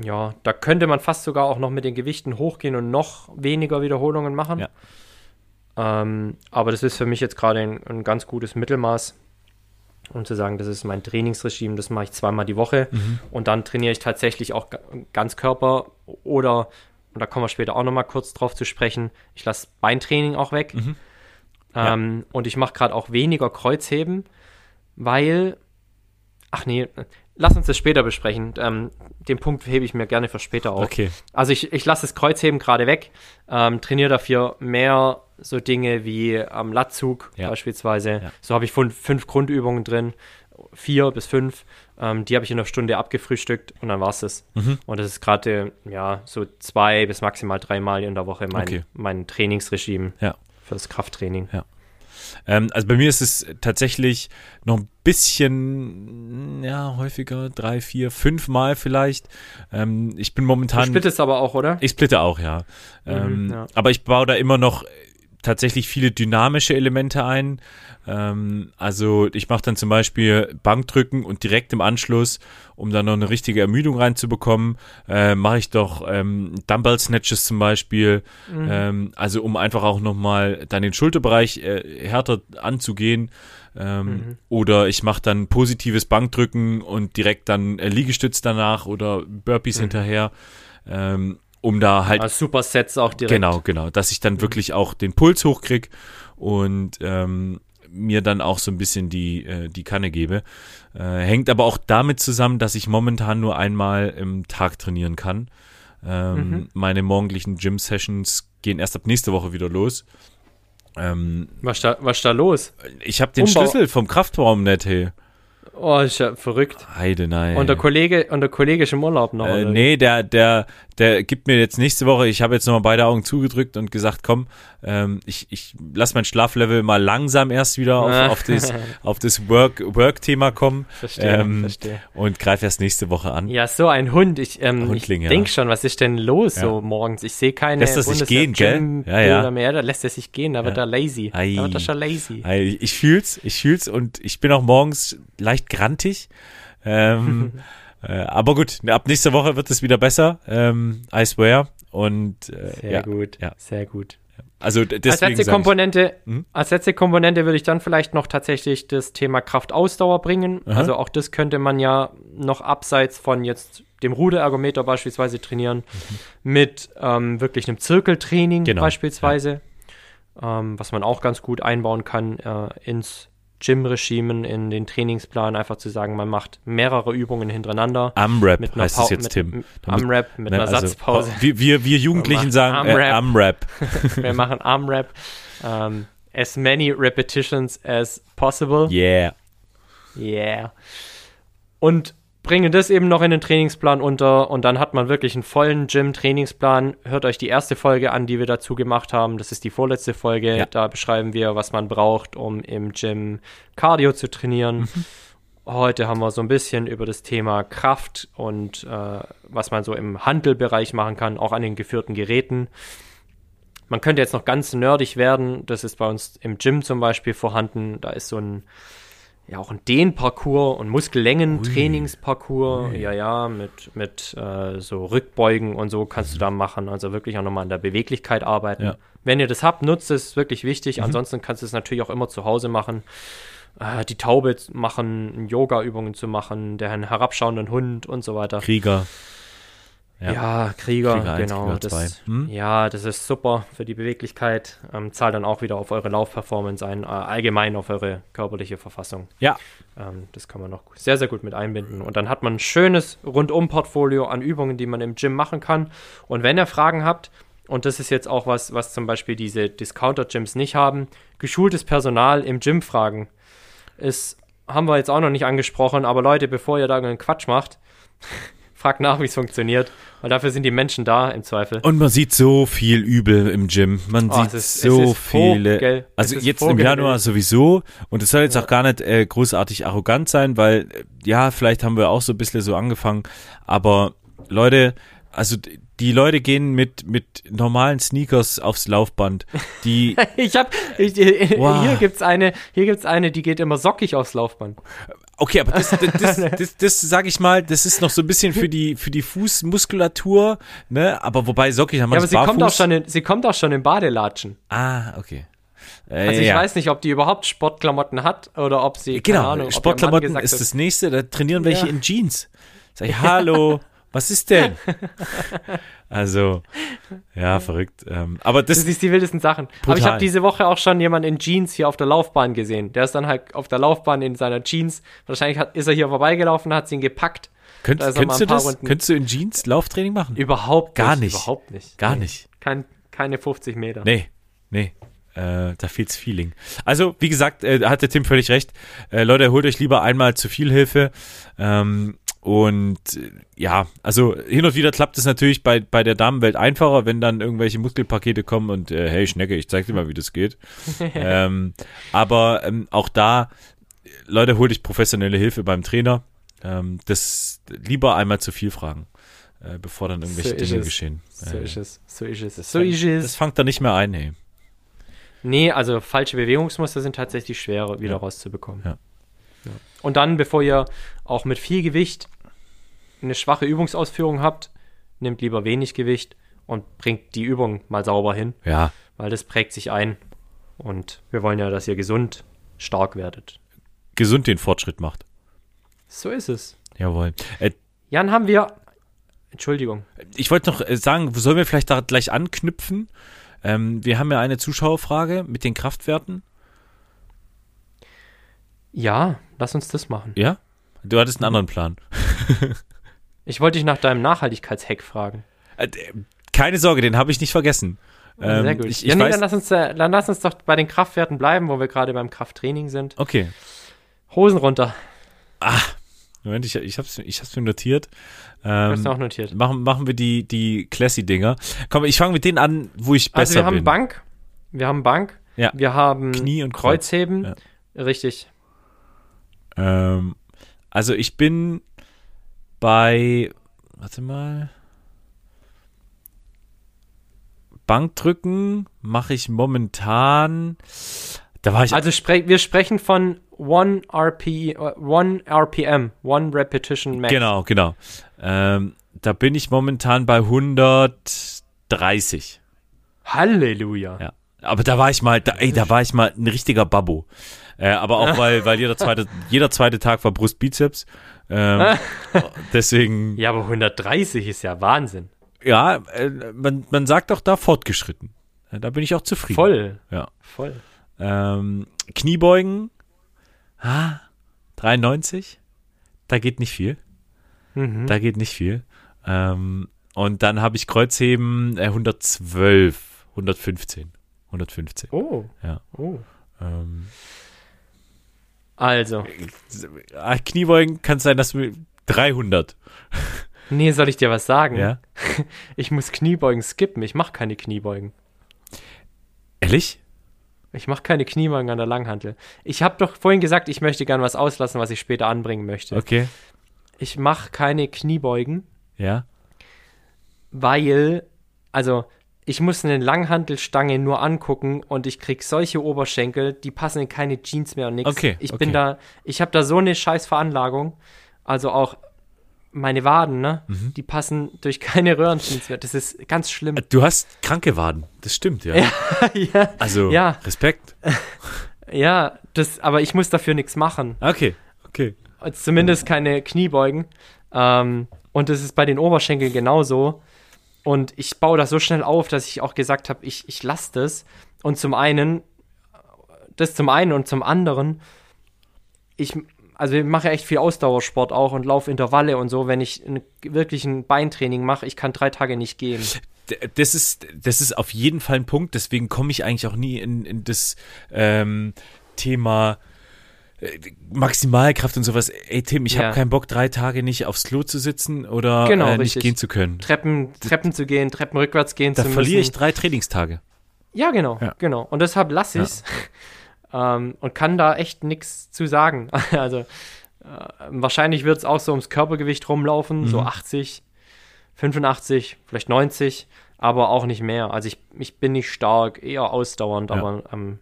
ja, da könnte man fast sogar auch noch mit den Gewichten hochgehen und noch weniger Wiederholungen machen. Ja. Ähm, aber das ist für mich jetzt gerade ein, ein ganz gutes Mittelmaß, um zu sagen, das ist mein Trainingsregime, das mache ich zweimal die Woche und dann trainiere ich tatsächlich auch ga- Ganzkörper oder, und da kommen wir später auch nochmal kurz drauf zu sprechen, ich lasse Beintraining auch weg Ja. ähm, und ich mache gerade auch weniger Kreuzheben, weil, ach nee, lass uns das später besprechen. Ähm, den Punkt hebe ich mir gerne für später auf. Okay. Also ich, ich lasse das Kreuzheben gerade weg, ähm, trainiere dafür mehr so Dinge wie am Latzug Ja. beispielsweise. Ja. So habe ich fünf, Grundübungen drin, vier bis fünf. Ähm, die habe ich in einer Stunde abgefrühstückt und dann war es das. Mhm. Und das ist gerade ja so zwei bis maximal dreimal in der Woche mein, Okay. mein Trainingsregime Ja. fürs Krafttraining. Ähm, also bei mir ist es tatsächlich noch ein bisschen, ja, häufiger, drei, vier, fünf Mal vielleicht. Ähm, ich bin Du momentan. splittest aber auch, oder? Ich splitte auch, ja. ähm, Mhm, ja. Aber ich baue da immer noch tatsächlich viele dynamische Elemente ein. Ähm, also ich mache dann zum Beispiel Bankdrücken und direkt im Anschluss, um dann noch eine richtige Ermüdung reinzubekommen, äh, mache ich doch ähm, Dumbbell Snatches zum Beispiel. Mhm. Ähm, also um einfach auch nochmal dann den Schulterbereich äh, härter anzugehen. Ähm, Mhm. Oder ich mache dann positives Bankdrücken und direkt dann äh, Liegestütz danach oder Burpees Mhm. hinterher. Ähm, um da halt Also Supersets auch direkt. Genau, genau. Dass ich dann wirklich auch den Puls hochkrieg und ähm, mir dann auch so ein bisschen die, äh, die Kanne gebe. Äh, hängt aber auch damit zusammen, dass ich momentan nur einmal im Tag trainieren kann. Ähm, Mhm. Meine morgendlichen Gym-Sessions gehen erst ab nächste Woche wieder los. Ähm, Was da, was da los? ich habe den Umbau- Schlüssel vom Kraftraum nicht, hey. Oh, ist ja verrückt. Heide, nein. Und der Kollege, und der Kollege ist im Urlaub noch. Äh, nee, der, der, der gibt mir jetzt nächste Woche, ich habe jetzt nochmal beide Augen zugedrückt und gesagt, komm, ähm, ich, ich lass mein Schlaflevel mal langsam erst wieder auf, auf das, auf das Work, Work-Thema kommen Verstehe, ähm, verstehe. und greife erst nächste Woche an. Ja, so ein Hund. Ich, ähm, Hundling, ich ja. denk schon, was ist denn los Ja. so morgens? Ich sehe keine Lässt er sich gehen, gell? Ja, ja. mehr. Da lässt er sich gehen, da wird er lazy. Ei. Da wird er schon lazy. Hey, Ich fühl's, ich fühl's und ich bin auch morgens leicht grantig. Ähm, äh, aber gut, ab nächster Woche wird es wieder besser. Ähm, I swear. Und äh, Sehr ja, gut, ja. sehr gut. also Als letzte sag ich, Komponente, Mhm. als letzte Komponente würde ich dann vielleicht noch tatsächlich das Thema Kraftausdauer bringen. Aha. Also auch das könnte man ja noch abseits von jetzt dem Ruderergometer beispielsweise trainieren, mit ähm, wirklich einem Zirkeltraining Genau, beispielsweise, ähm, was man auch ganz gut einbauen kann äh, ins Gym-Regimen, in den Trainingsplan, einfach zu sagen, man macht mehrere Übungen hintereinander. Amrap Mit heißt es jetzt, mit, Tim. Amrap, mit Ne, einer also, Satzpause. Wir, wir, wir Jugendlichen sagen äh. Amrap. Wir machen Armrap. Ähm, as many repetitions as possible. Yeah. Yeah. Und bringe das eben noch in den Trainingsplan unter und dann hat man wirklich einen vollen Gym-Trainingsplan. Hört euch die erste Folge an, die wir dazu gemacht haben. Das ist die vorletzte Folge. Ja. Da beschreiben wir, was man braucht, um im Gym Cardio zu trainieren. Mhm. Heute haben wir so ein bisschen über das Thema Kraft und äh, was man so im Handelbereich machen kann, auch an den geführten Geräten. Man könnte jetzt noch ganz nerdig werden. Das ist bei uns im Gym zum Beispiel vorhanden. Da ist so ein, ja, auch ein Dehnparcours und Muskellängen-Trainingsparcours. Ja, ja, mit, mit äh, so Rückbeugen und so kannst du da machen. Also wirklich auch nochmal an der Beweglichkeit arbeiten. Ja. Wenn ihr das habt, nutzt es, ist wirklich wichtig. Ansonsten kannst du es natürlich auch immer zu Hause machen. Äh, die Taube machen, Yoga-Übungen zu machen, den herabschauenden Hund und so weiter. Krieger. Ja, Ja. Krieger, Krieger eins, genau. Krieger das. Hm? Ja, das ist super für die Beweglichkeit. Ähm, zahlt dann auch wieder auf eure Laufperformance ein, äh, allgemein auf eure körperliche Verfassung. Ja. Ähm, das kann man noch sehr, sehr gut mit einbinden. Und dann hat man ein schönes Rundum-Portfolio an Übungen, die man im Gym machen kann. Und wenn ihr Fragen habt, und das ist jetzt auch was, was zum Beispiel diese Discounter-Gyms nicht haben, geschultes Personal im Gym fragen. Ist, haben wir jetzt auch noch nicht angesprochen, aber Leute, bevor ihr da irgendeinen Quatsch macht, fragt nach, wie es funktioniert. Weil dafür sind die Menschen da im Zweifel. Und man sieht so viel Übel im Gym. Man Oh, sieht ist- so viele. Vogel. Also jetzt im Vogel. Januar sowieso. Und es soll jetzt auch gar nicht äh, großartig arrogant sein, weil äh, ja, vielleicht haben wir auch so ein bisschen so angefangen. Aber Leute, also die Leute gehen mit, mit normalen Sneakers aufs Laufband. Die, Ich hab, ich, äh, Wow. hier gibt's eine, hier gibt's eine, die geht immer sockig aufs Laufband. Okay, aber das, das, das, das, das sag ich mal, das ist noch so ein bisschen für die, für die Fußmuskulatur, ne? Aber wobei Sockig haben wir Ja, aber sie kommt, auch schon in, sie kommt auch schon in Badelatschen. Ah, okay. Äh, Also ich ja. weiß nicht, ob die überhaupt Sportklamotten hat oder ob sie, keine Genau, Ahnung, Sportklamotten ist hat- das nächste, da trainieren welche Ja. in Jeans. Sag ich, hallo, was ist denn? Also, ja, verrückt. Ähm, aber Das das, ist die wildesten Sachen. Aber ich Brutal. habe diese Woche auch schon jemanden in Jeans hier auf der Laufbahn gesehen. Der ist dann halt auf der Laufbahn in seiner Jeans. Wahrscheinlich hat, ist er hier vorbeigelaufen, hat sie ihn gepackt. könnt, da könntest du das? Runden- Könntest du in Jeans Lauftraining machen? Überhaupt Gar nicht. nicht. Überhaupt nicht. Gar Nee. nicht. Kein, keine 50 Meter. Nee, nee. Äh, da fehlt's Feeling. Also, wie gesagt, äh, hat der Tim völlig recht. Äh, Leute, holt euch lieber einmal zu viel Hilfe. Ähm, und äh, ja, also hin und wieder klappt es natürlich bei, bei der Damenwelt einfacher, wenn dann irgendwelche Muskelpakete kommen und äh, hey Schnecke, ich zeig dir mal, wie das geht. ähm, aber ähm, auch da, Leute, holt euch professionelle Hilfe beim Trainer. Ähm, das lieber einmal zu viel fragen, äh, bevor dann irgendwelche So Dinge es. geschehen. So Äh, ist es. So ist es. das So fang- ist es. Das fangt da nicht mehr ein, hey. Nee, also falsche Bewegungsmuster sind tatsächlich schwerer wieder Ja. rauszubekommen. Ja. Und dann, bevor ihr auch mit viel Gewicht eine schwache Übungsausführung habt, nehmt lieber wenig Gewicht und bringt die Übung mal sauber hin, Ja, weil das prägt sich ein. Und wir wollen ja, dass ihr gesund, stark werdet. gesund den Fortschritt macht. So ist es. Jawohl. Äh, Jan, haben wir. Entschuldigung. ich wollte noch äh, sagen, sollen wir vielleicht da gleich anknüpfen? Ähm, wir haben ja eine Zuschauerfrage mit den Kraftwerten. Ja, lass uns das machen. Ja? Du hattest einen anderen Plan. Ich wollte dich nach deinem Nachhaltigkeitshack fragen. Äh, keine Sorge, den habe ich nicht vergessen. Ähm, Sehr gut. Ich, ich ja, nee, weiß, dann, lass uns, äh, dann lass uns doch bei den Kraftwerten bleiben, wo wir gerade beim Krafttraining sind. okay. Hosen runter. Moment, ich, ich habe es ich hab's mir notiert. Hast Ähm, du auch notiert. machen, machen wir die, die Classy-Dinger. Komm, ich fange mit denen an, wo ich besser Also wir haben bin. Bank, wir haben Bank, Ja. wir haben Knie und Kreuz. Kreuzheben. Ja. Richtig. Ähm, also ich bin bei, warte mal, Bankdrücken mache ich momentan, da war ich, Also spre wir sprechen von 1 RP, äh, 1 RPM, 1 Repetition Max. genau, genau. Ähm, da bin ich momentan bei 130. Halleluja. Ja. Aber da war ich mal, da, ey, da war ich mal ein richtiger Babbo. Äh, aber auch weil, weil jeder zweite, jeder zweite Tag war Brustbizeps. Ähm, deswegen, Ja, aber 130 ist ja Wahnsinn. ja, äh, man, man sagt auch da fortgeschritten. Äh, Da bin ich auch zufrieden. Voll. Ja. Voll. Ähm, Kniebeugen, ah, 93. Da geht nicht viel. Mhm. Da geht nicht viel. Ähm, und dann habe ich Kreuzheben äh, 112, 115. 115. Oh. Ja. Oh. Ähm, Also, ah, Kniebeugen kann sein, dass du 300. Nee, soll ich dir was sagen? Ja. Ich muss Kniebeugen skippen. Ich mache keine Kniebeugen. Ehrlich? Ich mache keine Kniebeugen an der Langhantel. Ich habe doch vorhin gesagt, ich möchte gern was auslassen, was ich später anbringen möchte. Okay. Ich mache keine Kniebeugen, Ja. weil, also, ich muss eine Langhantelstange nur angucken und ich krieg solche Oberschenkel, die passen in keine Jeans mehr und nix. Okay, Ich okay. bin da, ich habe da so eine scheiß Veranlagung. Also auch meine Waden, ne? Mhm. Die passen durch keine Röhrenjeans mehr. Das ist ganz schlimm. Du hast kranke Waden. Das stimmt, ja. ja, Also, Ja. Respekt. ja, das, aber ich muss dafür nichts machen. Okay, okay. Zumindest keine Kniebeugen. Ähm, und das ist bei den Oberschenkeln genauso. Und ich baue das so schnell auf, dass ich auch gesagt habe, ich, ich lasse das. Und zum einen, das zum einen und zum anderen, ich, also ich mache echt viel Ausdauersport auch und laufe Intervalle und so. Wenn ich ein, wirklich ein Beintraining mache, ich kann drei Tage nicht gehen. Das ist, das ist auf jeden Fall ein Punkt, deswegen komme ich eigentlich auch nie in, in das ähm, Thema Maximalkraft und sowas. Ey Tim, ich Ja. habe keinen Bock, drei Tage nicht aufs Klo zu sitzen oder Genau, äh, nicht richtig. gehen zu können. Treppen, Treppen zu gehen, Treppen rückwärts gehen Da zu verliere ich müssen. drei Trainingstage. Ja, genau, Ja. genau. Und deshalb lasse Ja. ich's ähm, und kann da echt nichts zu sagen. Also äh, wahrscheinlich wird es auch so ums Körpergewicht rumlaufen, so Mhm. 80, 85, vielleicht 90, aber auch nicht mehr. Also ich, ich bin nicht stark, eher ausdauernd, Ja. aber ähm,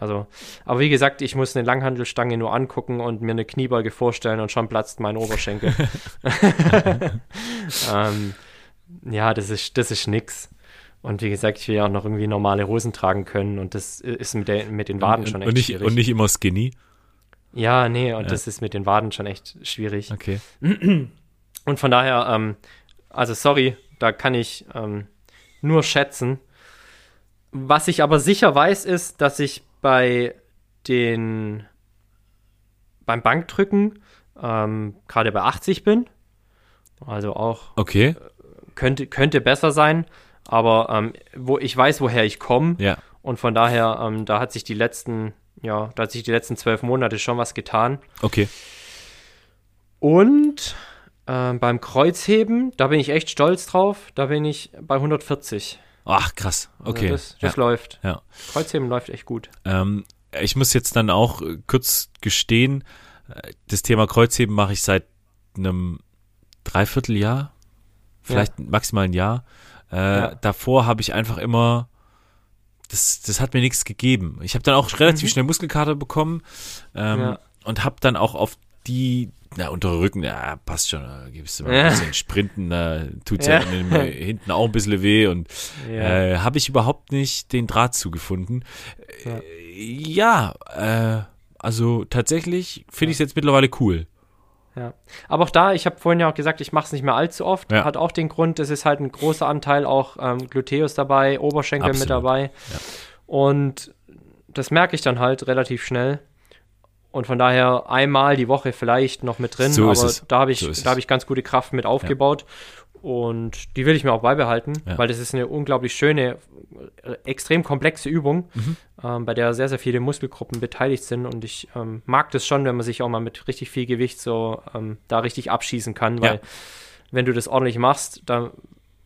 also, aber wie gesagt, ich muss eine Langhantelstange nur angucken und mir eine Kniebeuge vorstellen und schon platzt mein Oberschenkel. ähm, ja, das ist, das ist nix. Und wie gesagt, ich will ja auch noch irgendwie normale Hosen tragen können und das ist mit, der, mit den Waden schon echt und, nicht, schwierig. und nicht immer skinny. ja, nee, und Ja. das ist mit den Waden schon echt schwierig. Okay. Und von daher, ähm, also sorry, da kann ich ähm, nur schätzen. Was ich aber sicher weiß, ist, dass ich bei den beim Bankdrücken ähm, gerade bei 80 bin. Also auch Okay. könnte, könnte besser sein, aber ähm, wo ich weiß, woher ich komme. Ja. Und von daher, ähm, da hat sich die letzten, ja, da hat sich die letzten zwölf Monate schon was getan. Okay. Und ähm, beim Kreuzheben, da bin ich echt stolz drauf. Da bin ich bei 140. Ach, krass. Also Okay. das das ja. läuft. ja. Kreuzheben läuft echt gut. Ähm, ich muss jetzt dann auch äh, kurz gestehen, äh, das Thema Kreuzheben mache ich seit einem Dreivierteljahr, vielleicht maximal ein Jahr. Äh, Ja. Davor habe ich einfach immer, das, das hat mir nichts gegeben. Ich habe dann auch relativ Mhm. schnell Muskelkater bekommen ähm, Ja. und habe dann auch auf die, na, untere Rücken, ja, passt schon, da gibst du mal Ja. ein bisschen Sprinten, da tut's ja, Ja. den- hinten auch ein bisschen weh und Ja. äh, habe ich überhaupt nicht den Draht zugefunden. Ja. Äh, ja, äh, also tatsächlich finde ich es jetzt mittlerweile cool. Ja. Aber auch da, ich habe vorhin ja auch gesagt, ich mache es nicht mehr allzu oft. Ja. Hat auch den Grund, es ist halt ein großer Anteil auch ähm, Gluteus dabei, Oberschenkel mit Absolut. dabei. Ja. Und das merke ich dann halt relativ schnell. Und von daher einmal die Woche vielleicht noch mit drin, So aber da habe ich, So da habe ich ganz gute Kraft mit aufgebaut. Und die will ich mir auch beibehalten, Ja. weil das ist eine unglaublich schöne, äh, extrem komplexe Übung, Mhm. ähm, bei der sehr, sehr viele Muskelgruppen beteiligt sind. Und ich ähm, mag das schon, wenn man sich auch mal mit richtig viel Gewicht so ähm, da richtig abschießen kann, weil Ja. wenn du das ordentlich machst da,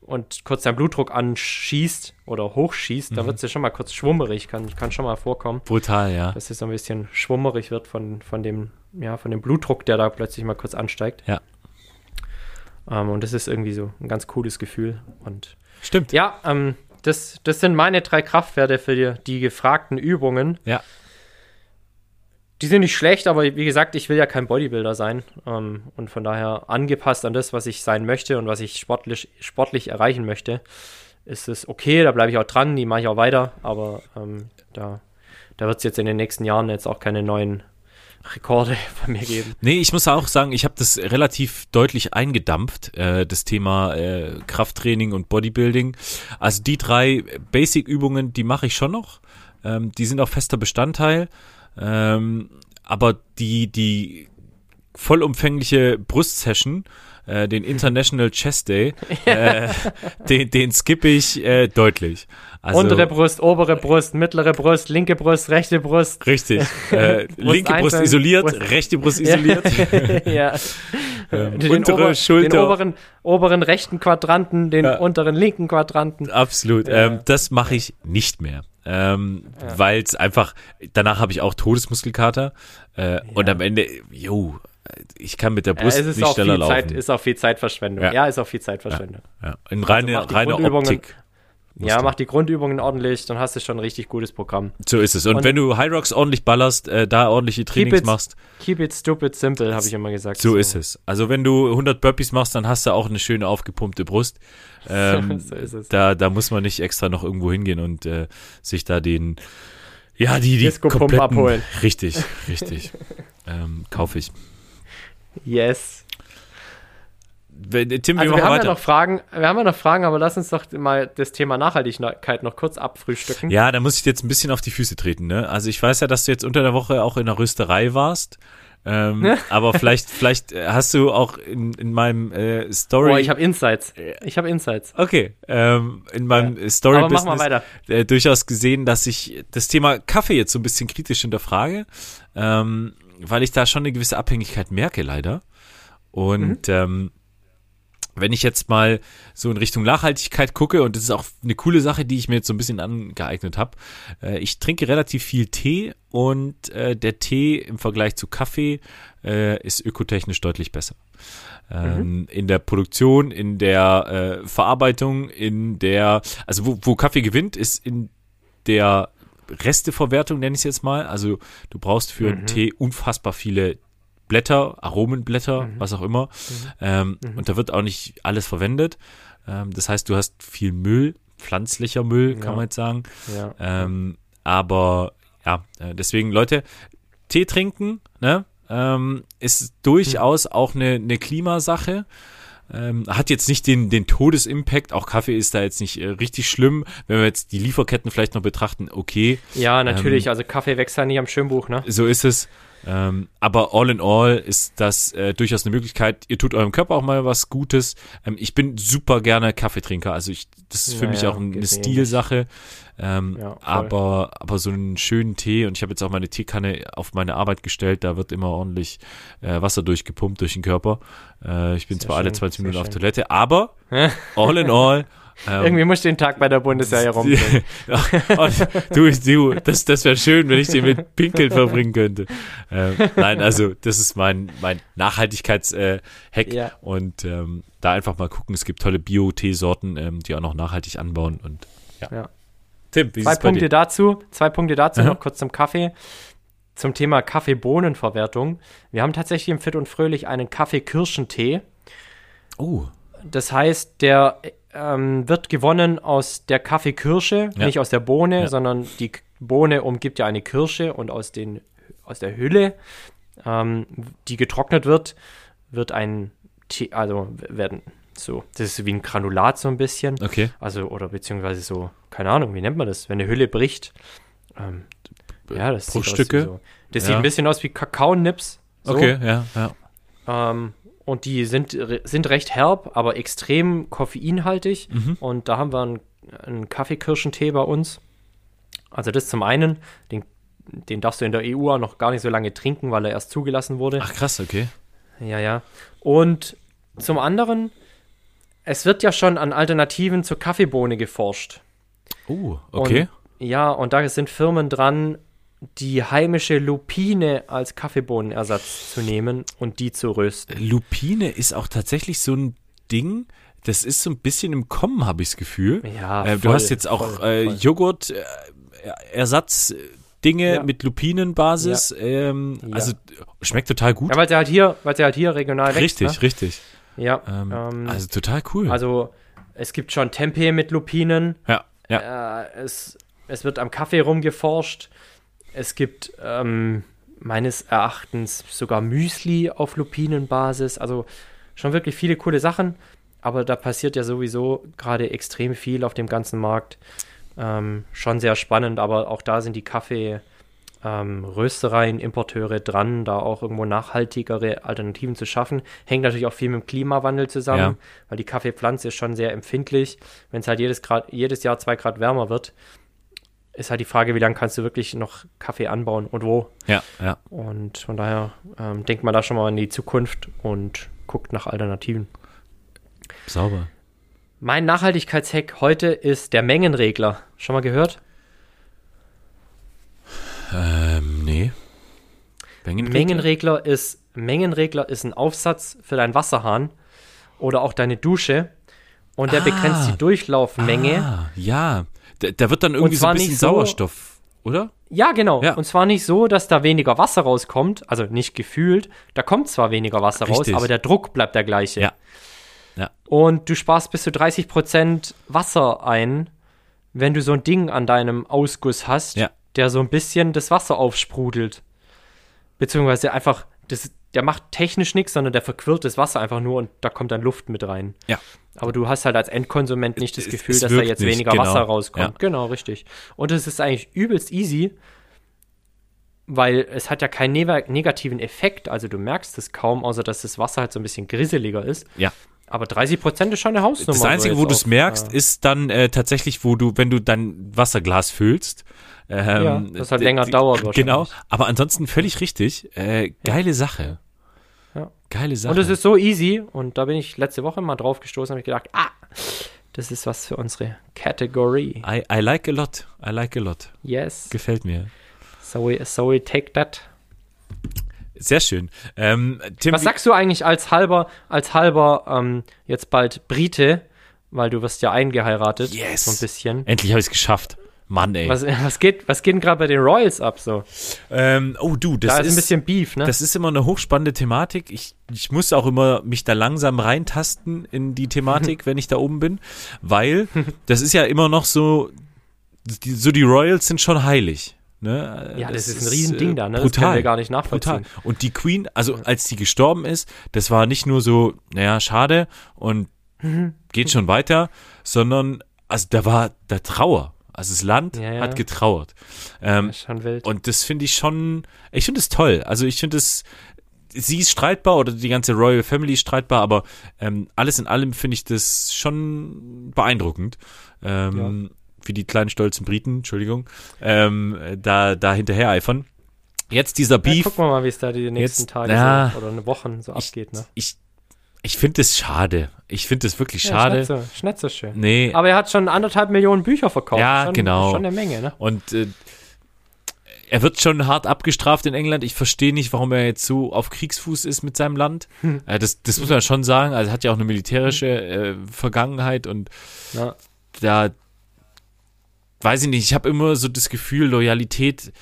und kurz deinen Blutdruck anschießt oder hochschießt, da Mhm. wird es ja schon mal kurz schwummerig, kann, kann schon mal vorkommen, Brutal, ja. dass es so ein bisschen schwummerig wird von, von, dem, ja, von dem Blutdruck, der da plötzlich mal kurz ansteigt. Ja. Ähm, und das ist irgendwie so ein ganz cooles Gefühl. Und Stimmt. ja, ähm, das, das sind meine drei Kraftwerte für die, die gefragten Übungen. Ja. Die sind nicht schlecht, aber wie gesagt, ich will ja kein Bodybuilder sein. Ähm, und von daher angepasst an das, was ich sein möchte und was ich sportlich, sportlich erreichen möchte, ist es okay, da bleibe ich auch dran, die mache ich auch weiter, aber ähm, da, da wird es jetzt in den nächsten Jahren jetzt auch keine neuen Rekorde von mir geben. Nee, ich muss auch sagen, ich habe das relativ deutlich eingedampft, äh, das Thema äh, Krafttraining und Bodybuilding. Also die drei Basic-Übungen, die mache ich schon noch. Ähm, die sind auch fester Bestandteil. Ähm, aber die, die vollumfängliche Brustsession, äh, den International Chess Day, äh, den, den skippe ich äh, deutlich. Also, Untere Brust, obere Brust, mittlere Brust, linke Brust, rechte Brust. Richtig. Äh, linke Brust einzeln, isoliert, Brust- rechte Brust isoliert. ja. Ähm, Den, untere ober, Schulter. den oberen, oberen rechten Quadranten, den Ja. unteren linken Quadranten. Absolut. Ähm, das mache ich nicht mehr. Ähm, Ja. Weil es einfach, danach habe ich auch Todesmuskelkater. Äh, Und am Ende, jo, ich kann mit der Ja, Brust ist nicht auch, schneller viel Zeit, laufen. ist auch viel Zeitverschwendung. Ja. Ja, ist auch viel Zeitverschwendung. ja. In reine, die reine. Optik. Ja, du. mach die Grundübungen ordentlich, dann hast du schon ein richtig gutes Programm. So ist es. Und, Und- wenn du High Rocks ordentlich ballerst, äh, da ordentliche Trainings it- machst, Keep it stupid simple, habe ich immer gesagt. so ist es. Also wenn du 100 Burpees machst, dann hast du auch eine schöne aufgepumpte Brust. Ähm, so ist es. da, da muss man nicht extra noch irgendwo hingehen und äh, sich da den, ja, die, die Disco-Pump kompletten, abholen. richtig, richtig, ähm, kaufe ich. Yes. Tim, Also wir haben weiter. ja noch Fragen, wir haben ja noch Fragen, aber lass uns doch mal das Thema Nachhaltigkeit noch kurz abfrühstücken. Ja, da muss ich jetzt ein bisschen auf die Füße treten. Ne? Also ich weiß ja, dass du jetzt unter der Woche auch in der Rösterei warst. Ähm, aber vielleicht, vielleicht hast du auch in, in meinem äh, Story. Boah, ich habe Insights. Ich habe Insights. okay, ähm, in meinem äh, Story Aber Business äh, durchaus gesehen, dass ich das Thema Kaffee jetzt so ein bisschen kritisch hinterfrage, ähm, weil ich da schon eine gewisse Abhängigkeit merke, leider. Und Mhm. ähm, wenn ich jetzt mal so in Richtung Nachhaltigkeit gucke, und das ist auch eine coole Sache, die ich mir jetzt so ein bisschen angeeignet habe, äh, ich trinke relativ viel Tee und äh, der Tee im Vergleich zu Kaffee äh, ist ökotechnisch deutlich besser. Ähm, In der Produktion, in der äh, Verarbeitung, in der, also wo, wo Kaffee gewinnt, ist in der Resteverwertung, nenne ich es jetzt mal. Also du brauchst für einen Tee unfassbar viele Blätter, Aromenblätter, was auch immer. Ähm, Und da wird auch nicht alles verwendet. Ähm, das heißt, du hast viel Müll, pflanzlicher Müll, kann Ja. man jetzt sagen. Ja. Ähm, aber ja, äh, deswegen, Leute, Tee trinken, ne? Ähm, ist durchaus auch eine, eine Klimasache. Ähm, hat jetzt nicht den, den Todesimpact, auch Kaffee ist da jetzt nicht äh, richtig schlimm. Wenn wir jetzt die Lieferketten vielleicht noch betrachten, okay, Ja, natürlich. Ähm, also Kaffee wächst ja nicht am Schönbuch, ne? so ist es. Ähm, aber all in all ist das äh, durchaus eine Möglichkeit. Ihr tut eurem Körper auch mal was Gutes. Ähm, ich bin super gerne Kaffeetrinker. Also ich, das ist für Ja, mich ja, auch ein- eine. Stilsache. Ähm, Ja, aber, aber so einen schönen Tee und ich habe jetzt auch meine Teekanne auf meine Arbeit gestellt. Da wird immer ordentlich äh, Wasser durchgepumpt durch den Körper. Äh, ich bin Sehr zwar alle schön, 20 sehr Minuten auf schön. Toilette, aber all in all. ähm, Irgendwie musst du den Tag bei der Bundeswehr rumbringen. ja, und du, du, das, das wäre schön, wenn ich den mit Pinkeln verbringen könnte. Ähm, nein, also das ist mein, mein Nachhaltigkeits-Hack äh. Ja. und ähm, da einfach mal gucken. Es gibt tolle Bio-Teesorten, ähm, die auch noch nachhaltig anbauen und ja. Ja. Tim, wie Zwei Punkte dazu, zwei Punkte dazu Aha. noch kurz zum Kaffee. Zum Thema Kaffeebohnenverwertung. Wir haben tatsächlich im Fit und Fröhlich einen Kaffeekirschentee. Oh, Das heißt, der ähm, wird gewonnen aus der Kaffeekirsche, Ja. nicht aus der Bohne, Ja. sondern die Bohne umgibt ja eine Kirsche und aus, den, aus der Hülle, ähm, die getrocknet wird, wird ein Tee, also werden so, das ist wie ein Granulat so ein bisschen. okay. Also, oder beziehungsweise so, keine Ahnung, wie nennt man das? Wenn eine Hülle bricht. Ähm, ja, das sieht Bruchstücke? wie so. Das Ja. sieht ein bisschen aus wie Kakaonips. So. Okay, ja, ja. Ähm, und die sind, sind recht herb, aber extrem koffeinhaltig. Mhm. Und da haben wir einen, einen Kaffeekirschentee bei uns. Also das zum einen, den, den darfst du in der EU auch noch gar nicht so lange trinken, weil er erst zugelassen wurde. Ach krass, okay. Ja, ja. Und zum anderen, es wird ja schon an Alternativen zur Kaffeebohne geforscht. Oh, okay. Und, ja, und da sind Firmen dran, die heimische Lupine als Kaffeebohnenersatz zu nehmen und die zu rösten. Lupine ist auch tatsächlich so ein Ding, das ist so ein bisschen im Kommen, habe ich das Gefühl. Ja, äh, du voll, hast jetzt auch äh, voll. Joghurt, äh, Ja. mit Lupinenbasis, ähm, Ja. also schmeckt total gut. Ja, weil sie halt hier, weil sie halt hier regional richtig, wächst. richtig. Ne? Ja, Ähm, ähm, also total cool. also es gibt schon Tempeh mit Lupinen. ja, ja. Äh, es, es wird am Kaffee rumgeforscht. Es gibt ähm, meines Erachtens sogar Müsli auf Lupinenbasis. Also schon wirklich viele coole Sachen. Aber da passiert ja sowieso gerade extrem viel auf dem ganzen Markt. Ähm, schon sehr spannend, aber auch da sind die ähm, Röstereien, Importeure dran, da auch irgendwo nachhaltigere Alternativen zu schaffen. Hängt natürlich auch viel mit dem Klimawandel zusammen, Ja. weil die Kaffeepflanze ist schon sehr empfindlich. Wenn es halt jedes, Grad, jedes Jahr zwei Grad wärmer wird, ist halt die Frage, wie lange kannst du wirklich noch Kaffee anbauen und wo. Ja, ja. Und von daher ähm, denkt man da schon mal in die Zukunft und guckt nach Alternativen. Sauber. Mein Nachhaltigkeitshack heute ist der Mengenregler. Schon mal gehört? Ähm, nee. Mengenregler? Mengenregler ist, Mengenregler ist ein Aufsatz für deinen Wasserhahn oder auch deine Dusche und der Ah. begrenzt die Durchlaufmenge. Ah, ja. Da, da wird dann irgendwie so ein bisschen so- Sauerstoff, oder? Ja, genau. Ja. Und zwar nicht so, dass da weniger Wasser rauskommt, also nicht gefühlt, da kommt zwar weniger Wasser Richtig. raus, aber der Druck bleibt der gleiche. Ja. Ja. Und du sparst bis zu 30% Wasser ein, wenn du so ein Ding an deinem Ausguss hast, Ja. der so ein bisschen das Wasser aufsprudelt. Beziehungsweise einfach, das, der macht technisch nichts, sondern der verquirlt das Wasser einfach nur und da kommt dann Luft mit rein. Ja. Aber du hast halt als Endkonsument nicht das Es- Gefühl, es dass da jetzt nicht, weniger genau. Wasser rauskommt. Ja. Genau, richtig. Und es ist eigentlich übelst easy, weil es hat ja keinen neva- negativen Effekt. Also du merkst es kaum, außer dass das Wasser halt so ein bisschen grisseliger ist. Ja. Aber 30 Prozent ist schon eine Hausnummer. Das Einzige, wo du es merkst, äh, ist dann äh, tatsächlich, wo du, wenn du dein Wasserglas füllst. Ähm, Ja, das halt länger dauert wahrscheinlich. Genau, aber ansonsten völlig richtig. Äh, geile Sache. Ja. Geile Sache. Und es ist so easy. Und da bin ich letzte Woche mal drauf gestoßen und habe gedacht, ah, das ist was für unsere Kategorie. I, I like a lot. I like a lot. Yes. Gefällt mir. So we, so we take that. Sehr schön. Ähm, Tim, Was sagst du eigentlich als halber, als halber ähm, jetzt bald Brite, weil du wirst ja eingeheiratet, Yes. so ein bisschen. endlich habe ich es geschafft. Mann, ey. Was, was geht, was geht denn gerade bei den Royals ab so? Ähm, oh, du, das da ist, ist, ein bisschen Beef, ne? Das ist immer eine hochspannende Thematik. Ich, ich muss auch immer mich da langsam reintasten in die Thematik, wenn ich da oben bin, weil das ist ja immer noch so, die, so die Royals sind schon heilig. Ne? ja, das, ist ein Riesending äh, da, ne? Das Brutal. können wir gar nicht nachvollziehen. Brutal. Und die Queen, also als die gestorben ist, das war nicht nur so, naja, schade und geht schon weiter, sondern also da war der Trauer. Also das Land Ja, ja. hat getrauert. Ähm, schon wild. und das finde ich schon, ich finde es toll. Also ich finde es, sie ist streitbar oder die ganze Royal Family ist streitbar, aber ähm, alles in allem finde ich das schon beeindruckend. Ähm, Wie die kleinen stolzen Briten, Entschuldigung, ähm, da, da hinterher eifern. Jetzt dieser ja, Beef, gucken wir mal, wie es da die nächsten Jetzt- Tage ja. so, oder eine Wochen so abgeht, ne? ich, ich finde es schade. Ich finde es wirklich Ja, schade. nicht so schön. Nee, Aber er hat schon anderthalb Millionen Bücher verkauft. Ja, schon, genau. Schon eine Menge, ne? Und äh, er wird schon hart abgestraft in England. Ich verstehe nicht, warum er jetzt so auf Kriegsfuß ist mit seinem Land. Hm. Äh, das, das muss man schon sagen. Also er hat ja auch eine militärische äh, Vergangenheit und Ja. da weiß ich nicht. Ich habe immer so das Gefühl, Loyalität,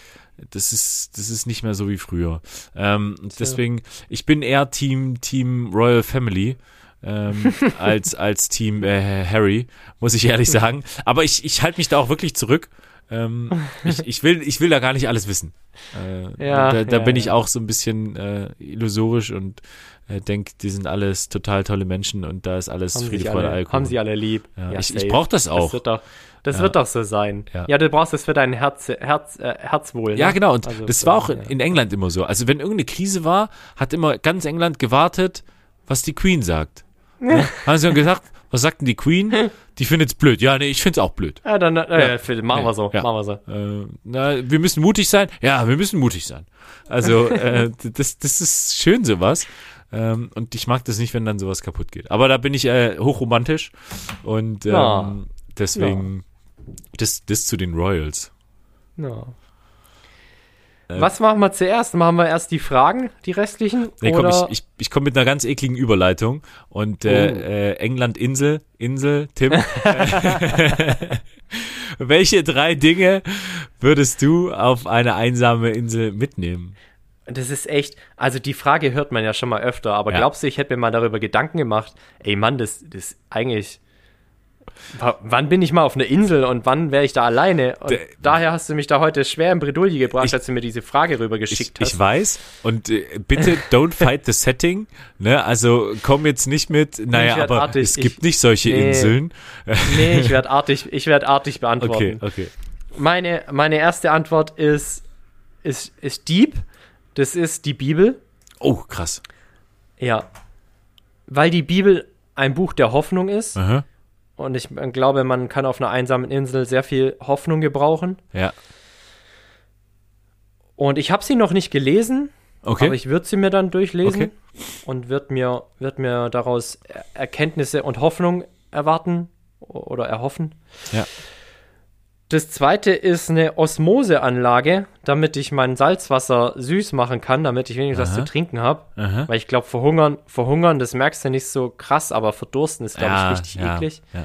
das ist, das ist nicht mehr so wie früher. Ähm, deswegen, ich bin eher Team Team Royal Family. ähm, als, als Team äh, Harry, muss ich ehrlich sagen. Aber ich, ich halte mich da auch wirklich zurück. Ähm, ich, ich, will, ich will da gar nicht alles wissen. Äh, Ja, da da ja, bin ich ja. auch so ein bisschen äh, illusorisch und äh, denke, die sind alles total tolle Menschen und da ist alles Haben, Friede, Freude, Alkohol. haben sie alle lieb. Ja, ich- ich safe. brauch das auch. Das das Ja. wird doch so sein. Ja. Ja, du brauchst es für dein Herz, Herz, äh, Herzwohl. Ja, ne? genau. Und Also das war auch in, ja. in England immer so. Also wenn irgendeine Krise war, hat immer ganz England gewartet, was die Queen sagt. Ja? Haben sie dann gesagt, was sagt denn die Queen? Die findet es blöd. Ja, nee, ich finde es auch blöd. Ja, dann, äh, Ja. machen wir so, Ja. machen wir so. Äh, na, wir müssen mutig sein. Ja, wir müssen mutig sein. Also äh, das, das ist schön sowas. Ähm, und ich mag das nicht, wenn dann sowas kaputt geht. Aber da bin ich äh, hochromantisch und ähm, Ja. deswegen das, das zu den Royals. Ja. Äh, Was machen wir zuerst? Machen wir erst die Fragen, die restlichen? Nee, komm, ich, ich, ich komme mit einer ganz ekligen Überleitung. Und Oh. äh, äh, England Insel, Insel, Tim. Welche drei Dinge würdest du auf eine einsame Insel mitnehmen? Das ist echt, also die Frage hört man ja schon mal öfter, aber Ja. glaubst du, ich hätte mir mal darüber Gedanken gemacht, ey Mann, das, das eigentlich, w- wann bin ich mal auf einer Insel und wann wäre ich da alleine? Und Der- daher hast du mich da heute schwer in Bredouille gebracht, Ich- als du mir diese Frage rüber Ich, geschickt hast. ich weiß. Und äh, bitte don't fight the setting. Ne? Also komm jetzt nicht mit, naja, werd aber artig. es gibt Ich- nicht solche nee. Inseln. nee, ich werde artig, ich werde artig beantworten. Okay, okay. Meine, meine erste Antwort ist, ist, ist deep. Das ist die Bibel. Oh, krass. Ja. Weil die Bibel ein Buch der Hoffnung ist. Aha. Und ich glaube, man kann auf einer einsamen Insel sehr viel Hoffnung gebrauchen. Ja. Und ich habe sie noch nicht gelesen, Okay. aber ich würde sie mir dann durchlesen Okay. und wird mir, wird mir daraus Er- Erkenntnisse und Hoffnung erwarten oder erhoffen. Ja. Das zweite ist eine Osmoseanlage, damit ich mein Salzwasser süß machen kann, damit ich wenigstens was zu trinken habe. Weil ich glaube, verhungern, verhungern, das merkst du nicht so krass, aber verdursten ist, glaube ich, richtig ja, eklig. Ja.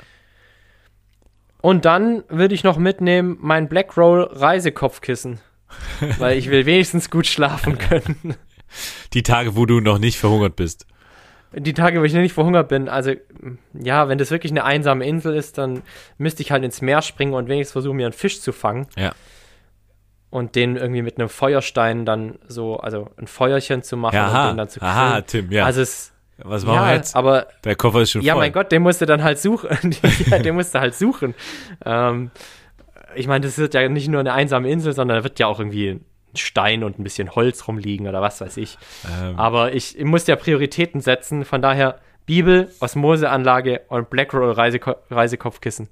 Und dann würde ich noch mitnehmen mein Black Roll Reisekopfkissen. weil ich will wenigstens gut schlafen können. Die Tage, wo du noch nicht verhungert bist. Die Tage, wo ich nicht verhungert bin, also ja, wenn das wirklich eine einsame Insel ist, dann müsste ich halt ins Meer springen und wenigstens versuchen, mir einen Fisch zu fangen Ja. und den irgendwie mit einem Feuerstein dann so, also ein Feuerchen zu machen Ja, und aha. den dann zu grillen. Aha, Tim, ja. Also es, Was machen wir ja, jetzt? aber Der Koffer ist schon ja, voll. mein Gott, den musst du dann halt suchen. ja, den musst du halt suchen. Ähm, ich meine, das wird ja nicht nur eine einsame Insel, sondern da wird ja auch irgendwie Stein und ein bisschen Holz rumliegen oder was weiß ich. Ähm, Aber ich, ich muss ja Prioritäten setzen, von daher Bibel, Osmoseanlage und Blackroll Reiseko Reisekopfkissen.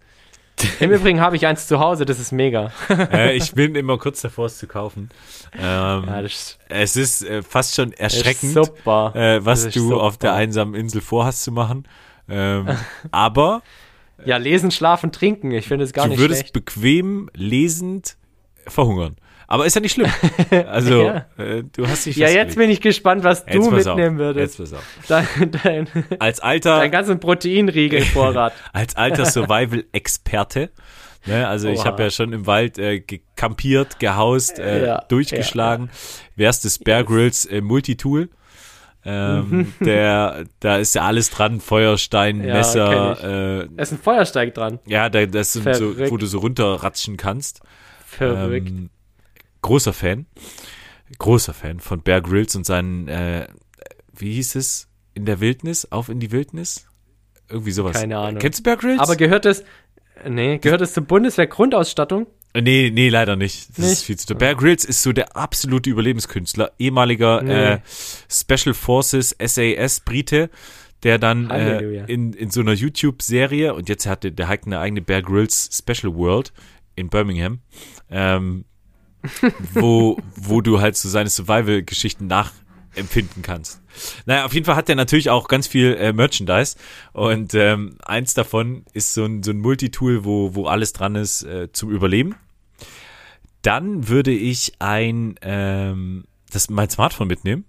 Im Übrigen habe ich eins zu Hause, das ist mega. äh, ich bin immer kurz davor, es zu kaufen. Ähm, Ja, das es ist äh, fast schon ist erschreckend, äh, was ist du super. auf der einsamen Insel vorhast zu machen. Ähm, aber Ja, lesen, schlafen, trinken. Ich finde es gar du nicht würdest schlecht. bequem lesend verhungern. Aber ist ja nicht schlimm. Also, Ja. äh, du hast dich Ja, jetzt bin ich gespannt, was Jetzt du pass auf. mitnehmen würdest. Jetzt pass auf. Dein, dein, Als alter, dein ganzen Proteinriegelvorrat. als alter Survival-Experte. Ne, also ich Oha. habe ja schon im Wald äh, gekampiert, gehaust, äh, Ja, durchgeschlagen. Wär's des Bear Grylls äh, Multitool. Ähm, der, da ist ja alles dran, Feuerstein, Ja, Messer, äh, Da ist ein Feuersteig dran. ja, da, das sind so, wo du so runterratschen kannst. Verrückt. Ähm, großer Fan. Großer Fan von Bear Grylls und seinen, äh, wie hieß es? In der Wildnis? Auf in die Wildnis? Irgendwie sowas. Keine Ahnung. Kennst du Bear Grylls? Aber gehört es, nee, gehört es zur Bundeswehr-Grundausstattung? Äh, Nee, nee, leider nicht. Das Nicht? ist viel zu Bear Grylls ist so der absolute Überlebenskünstler, ehemaliger Nee. äh, Special Forces SAS Brite, der dann äh, in, in so einer YouTube-Serie und jetzt hatte der hat eine eigene Bear Grylls Special World in Birmingham, ähm, wo, wo du halt so seine Survival-Geschichten nachempfinden kannst. Naja, auf jeden Fall hat er natürlich auch ganz viel äh, Merchandise und ähm, eins davon ist so ein, so ein Multitool, wo, wo alles dran ist äh, zum Überleben. Dann würde ich ein ähm, das mein Smartphone mitnehmen,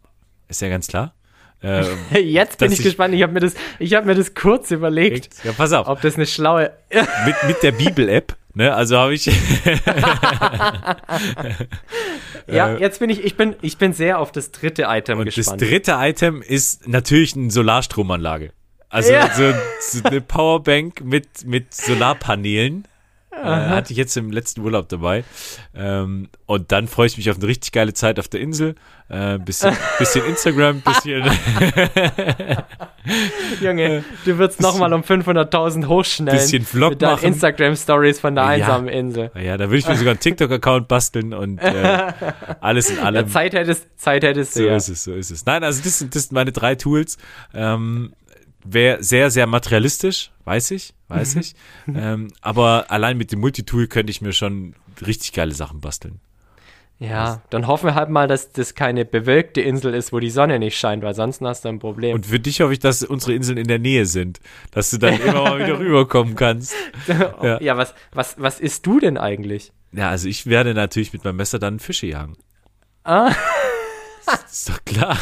ist ja ganz klar. Ähm, Jetzt bin ich- gespannt. Ich habe mir, das- ich hab mir das kurz überlegt, ja, pass auf, ob das eine schlaue. mit, mit der Bibel-App, ne? Also habe ich Ja, Äh, jetzt bin ich, ich bin, ich bin sehr auf das dritte Item Und das gespannt. dritte Item ist natürlich eine Solarstromanlage. Also Ja. so, so eine Powerbank mit, mit Solarpanelen. Äh, hatte ich jetzt im letzten Urlaub dabei. Ähm, und dann freue ich mich auf eine richtig geile Zeit auf der Insel. Äh, bisschen, bisschen Instagram, bisschen. Junge, du würdest nochmal um 500.000 hochschnellen. Bisschen Vlog mit machen. Instagram-Stories von der Ja. einsamen Insel. ja, da würde ich mir sogar einen TikTok-Account basteln und äh, alles in Ja, allem. Zeit hättest, Zeit hättest du So ja. ist es, so ist es. Nein, also das sind, das sind meine drei Tools. Ähm, Wäre sehr, sehr materialistisch, weiß ich, weiß ich. ähm, aber allein mit dem Multitool könnte ich mir schon richtig geile Sachen basteln. Ja, dann hoffen wir halt mal, dass das keine bewölkte Insel ist, wo die Sonne nicht scheint, weil sonst hast du ein Problem. Und für dich hoffe ich, dass unsere Inseln in der Nähe sind, dass du dann immer mal wieder rüberkommen kannst. ja, ja. was, was, was isst du denn eigentlich? Ja, also ich werde natürlich mit meinem Messer dann Fische jagen. Ah, Das ist doch klar.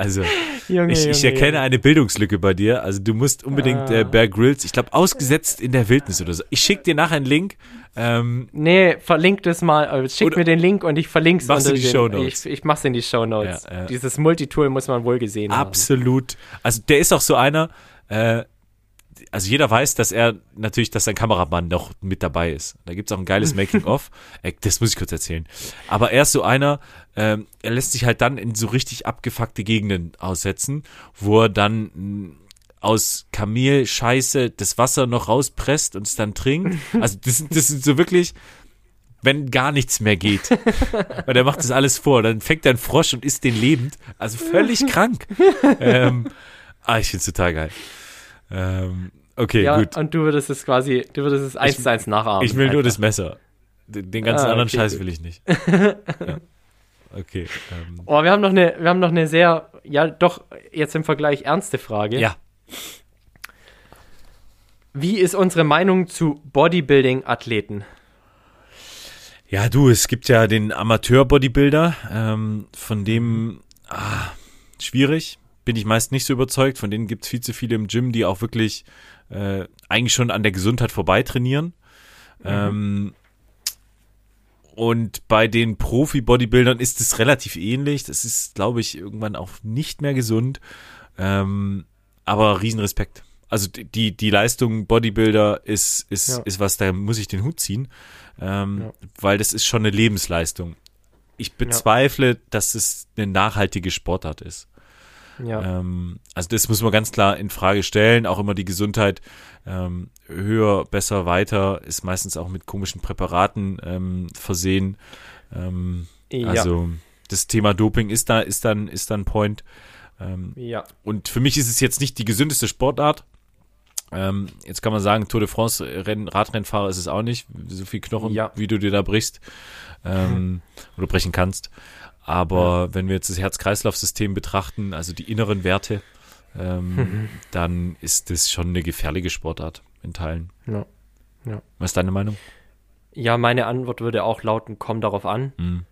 Also, Junge, ich, ich Junge, erkenne Junge. eine Bildungslücke bei dir. Also du musst unbedingt Ah. äh, Bear Grylls, ich glaube, ausgesetzt in der Wildnis oder so. Ich schicke dir nachher einen Link. Ähm, Nee, verlink das mal. äh, Schick mir den Link und ich verlink's Mach's in unter die den- Shownotes. Ich, ich mach's in die Shownotes. Ja, ja. Dieses Multitool muss man wohl gesehen haben. Absolut. Also der ist auch so einer, äh, also jeder weiß, dass er natürlich, dass sein Kameramann noch mit dabei ist. Da gibt's auch ein geiles Making-of. Äh, das muss ich kurz erzählen. Aber er ist so einer, ähm, er lässt sich halt dann in so richtig abgefuckte Gegenden aussetzen, wo er dann mh, aus Kamelscheiße das Wasser noch rauspresst und es dann trinkt. Also das, sind- das sind so wirklich wenn gar nichts mehr geht. Weil der macht das alles vor. Dann fängt er ein Frosch und isst den lebend. Also völlig krank. Ähm, ah, ich find's total geil. Ähm, okay, ja, gut. und du würdest es quasi, du würdest es eins zu eins nachahmen. Ich will nur einfach. das Messer. Den den ganzen Ah, anderen okay, Scheiß gut. will ich nicht. ja. Okay. Ähm, Oh, wir haben noch eine, wir haben noch eine sehr, ja, doch jetzt im Vergleich ernste Frage. ja. Wie ist unsere Meinung zu Bodybuilding-Athleten? Ja, du, es gibt ja den Amateur-Bodybuilder, ähm, von dem ah, schwierig, bin ich meist nicht so überzeugt. Von denen gibt es viel zu viele im Gym, die auch wirklich äh, eigentlich schon an der Gesundheit vorbei trainieren. Ähm, und bei den Profi-Bodybuildern ist es relativ ähnlich. Das ist, glaube ich, irgendwann auch nicht mehr gesund. Ähm, aber Riesenrespekt. Also die- die, Leistung Bodybuilder ist, ist, Ja. ist was, da muss ich den Hut ziehen. Ähm, Ja. Weil das ist schon eine Lebensleistung. Ich bezweifle, dass es eine nachhaltige Sportart ist. Ja, Ähm, also das muss man ganz klar in Frage stellen. Auch immer die Gesundheit ähm, höher, besser, weiter ist meistens auch mit komischen Präparaten ähm, versehen. Ähm, ja, Also das Thema Doping ist da, ist dann, ist dann Point. Ähm, ja, und für mich ist es jetzt nicht die gesündeste Sportart. Ähm, jetzt kann man sagen, Tour de France Renn, Radrennfahrer ist es auch nicht. So viel Knochen, Ja. wie du dir da brichst oder brechen kannst. Aber wenn wir jetzt das Herz-Kreislauf-System betrachten, also die inneren Werte, ähm, dann ist das schon eine gefährliche Sportart in Teilen. ja. Was ist deine Meinung? Ja, meine Antwort würde auch lauten, komm darauf an. Hm.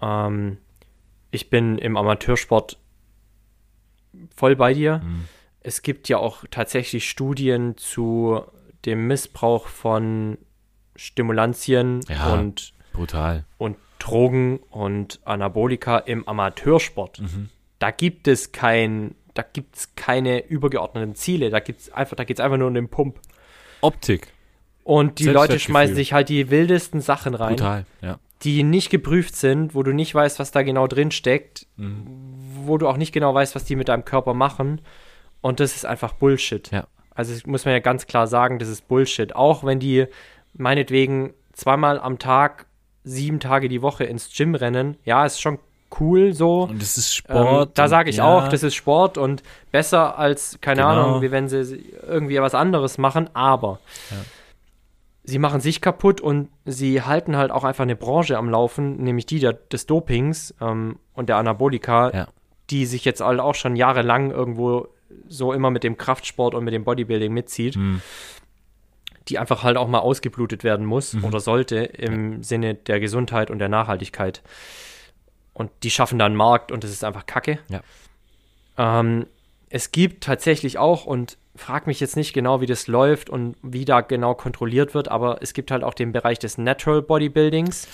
Ähm, ich bin im Amateursport voll bei dir. Hm. Es gibt ja auch tatsächlich Studien zu dem Missbrauch von Stimulantien Ja. und, Brutal. und Drogen und Anabolika im Amateursport. Mhm. Da gibt es kein, da gibt es keine übergeordneten Ziele. Da gibt's einfach, da geht es einfach nur um den Pump. Optik. Und die Leute schmeißen sich halt die wildesten Sachen rein, Brutal, ja. die nicht geprüft sind, wo du nicht weißt, was da genau drin steckt, Mhm. wo du auch nicht genau weißt, was die mit deinem Körper machen. Und das ist einfach Bullshit. Ja. Also das muss man ja ganz klar sagen, das ist Bullshit. Auch wenn die meinetwegen zweimal am Tag, sieben Tage die Woche ins Gym rennen, ja, ist schon cool so. Und es ist Ähm, Sport. da und- sage ich ja, auch, das ist Sport und besser als, keine Genau. Ahnung, wie wenn sie irgendwie was anderes machen, aber Ja. sie machen sich kaputt und sie halten halt auch einfach eine Branche am Laufen, nämlich die der, des Dopings ähm, und der Anabolika, Ja. die sich jetzt halt auch schon jahrelang irgendwo so immer mit dem Kraftsport und mit dem Bodybuilding mitzieht, Hm. Die einfach halt auch mal ausgeblutet werden muss Mhm. oder sollte im Sinne der Gesundheit und der Nachhaltigkeit. Und die schaffen da einen Markt und das ist einfach Kacke. Ja. Ähm, es gibt tatsächlich auch, und frag mich jetzt nicht genau, wie das läuft und wie da genau kontrolliert wird, aber es gibt halt auch den Bereich des Natural Bodybuildings,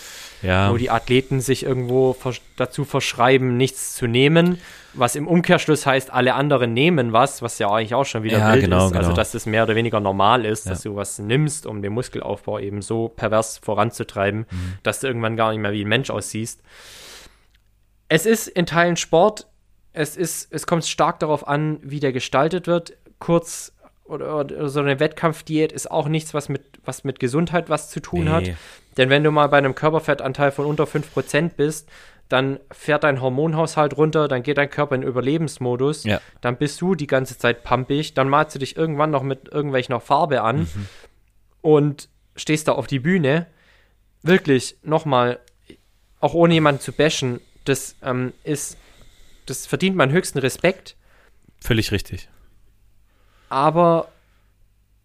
Ja. wo die Athleten sich irgendwo vers dazu verschreiben, nichts zu nehmen, was im Umkehrschluss heißt, alle anderen nehmen was, was ja eigentlich auch schon wieder Ja, wild genau, ist. Also, genau. dass das mehr oder weniger normal ist, Ja. dass du was nimmst, um den Muskelaufbau eben so pervers voranzutreiben, Mhm. dass du irgendwann gar nicht mehr wie ein Mensch aussiehst. Es ist in Teilen Sport. Es, ist, es kommt stark darauf an, wie der gestaltet wird. Kurz oder, oder so eine Wettkampfdiät ist auch nichts, was mit, was mit Gesundheit was zu tun hat. Nee. Denn wenn du mal bei einem Körperfettanteil von unter 5% bist, dann fährt dein Hormonhaushalt runter, dann geht dein Körper in Überlebensmodus, Ja. dann bist du die ganze Zeit pumpig, dann malst du dich irgendwann noch mit irgendwelcher Farbe an Mhm. und stehst da auf die Bühne. Wirklich, nochmal, auch ohne jemanden zu bashen, das ähm, ist, das verdient meinen höchsten Respekt, Völlig richtig. Aber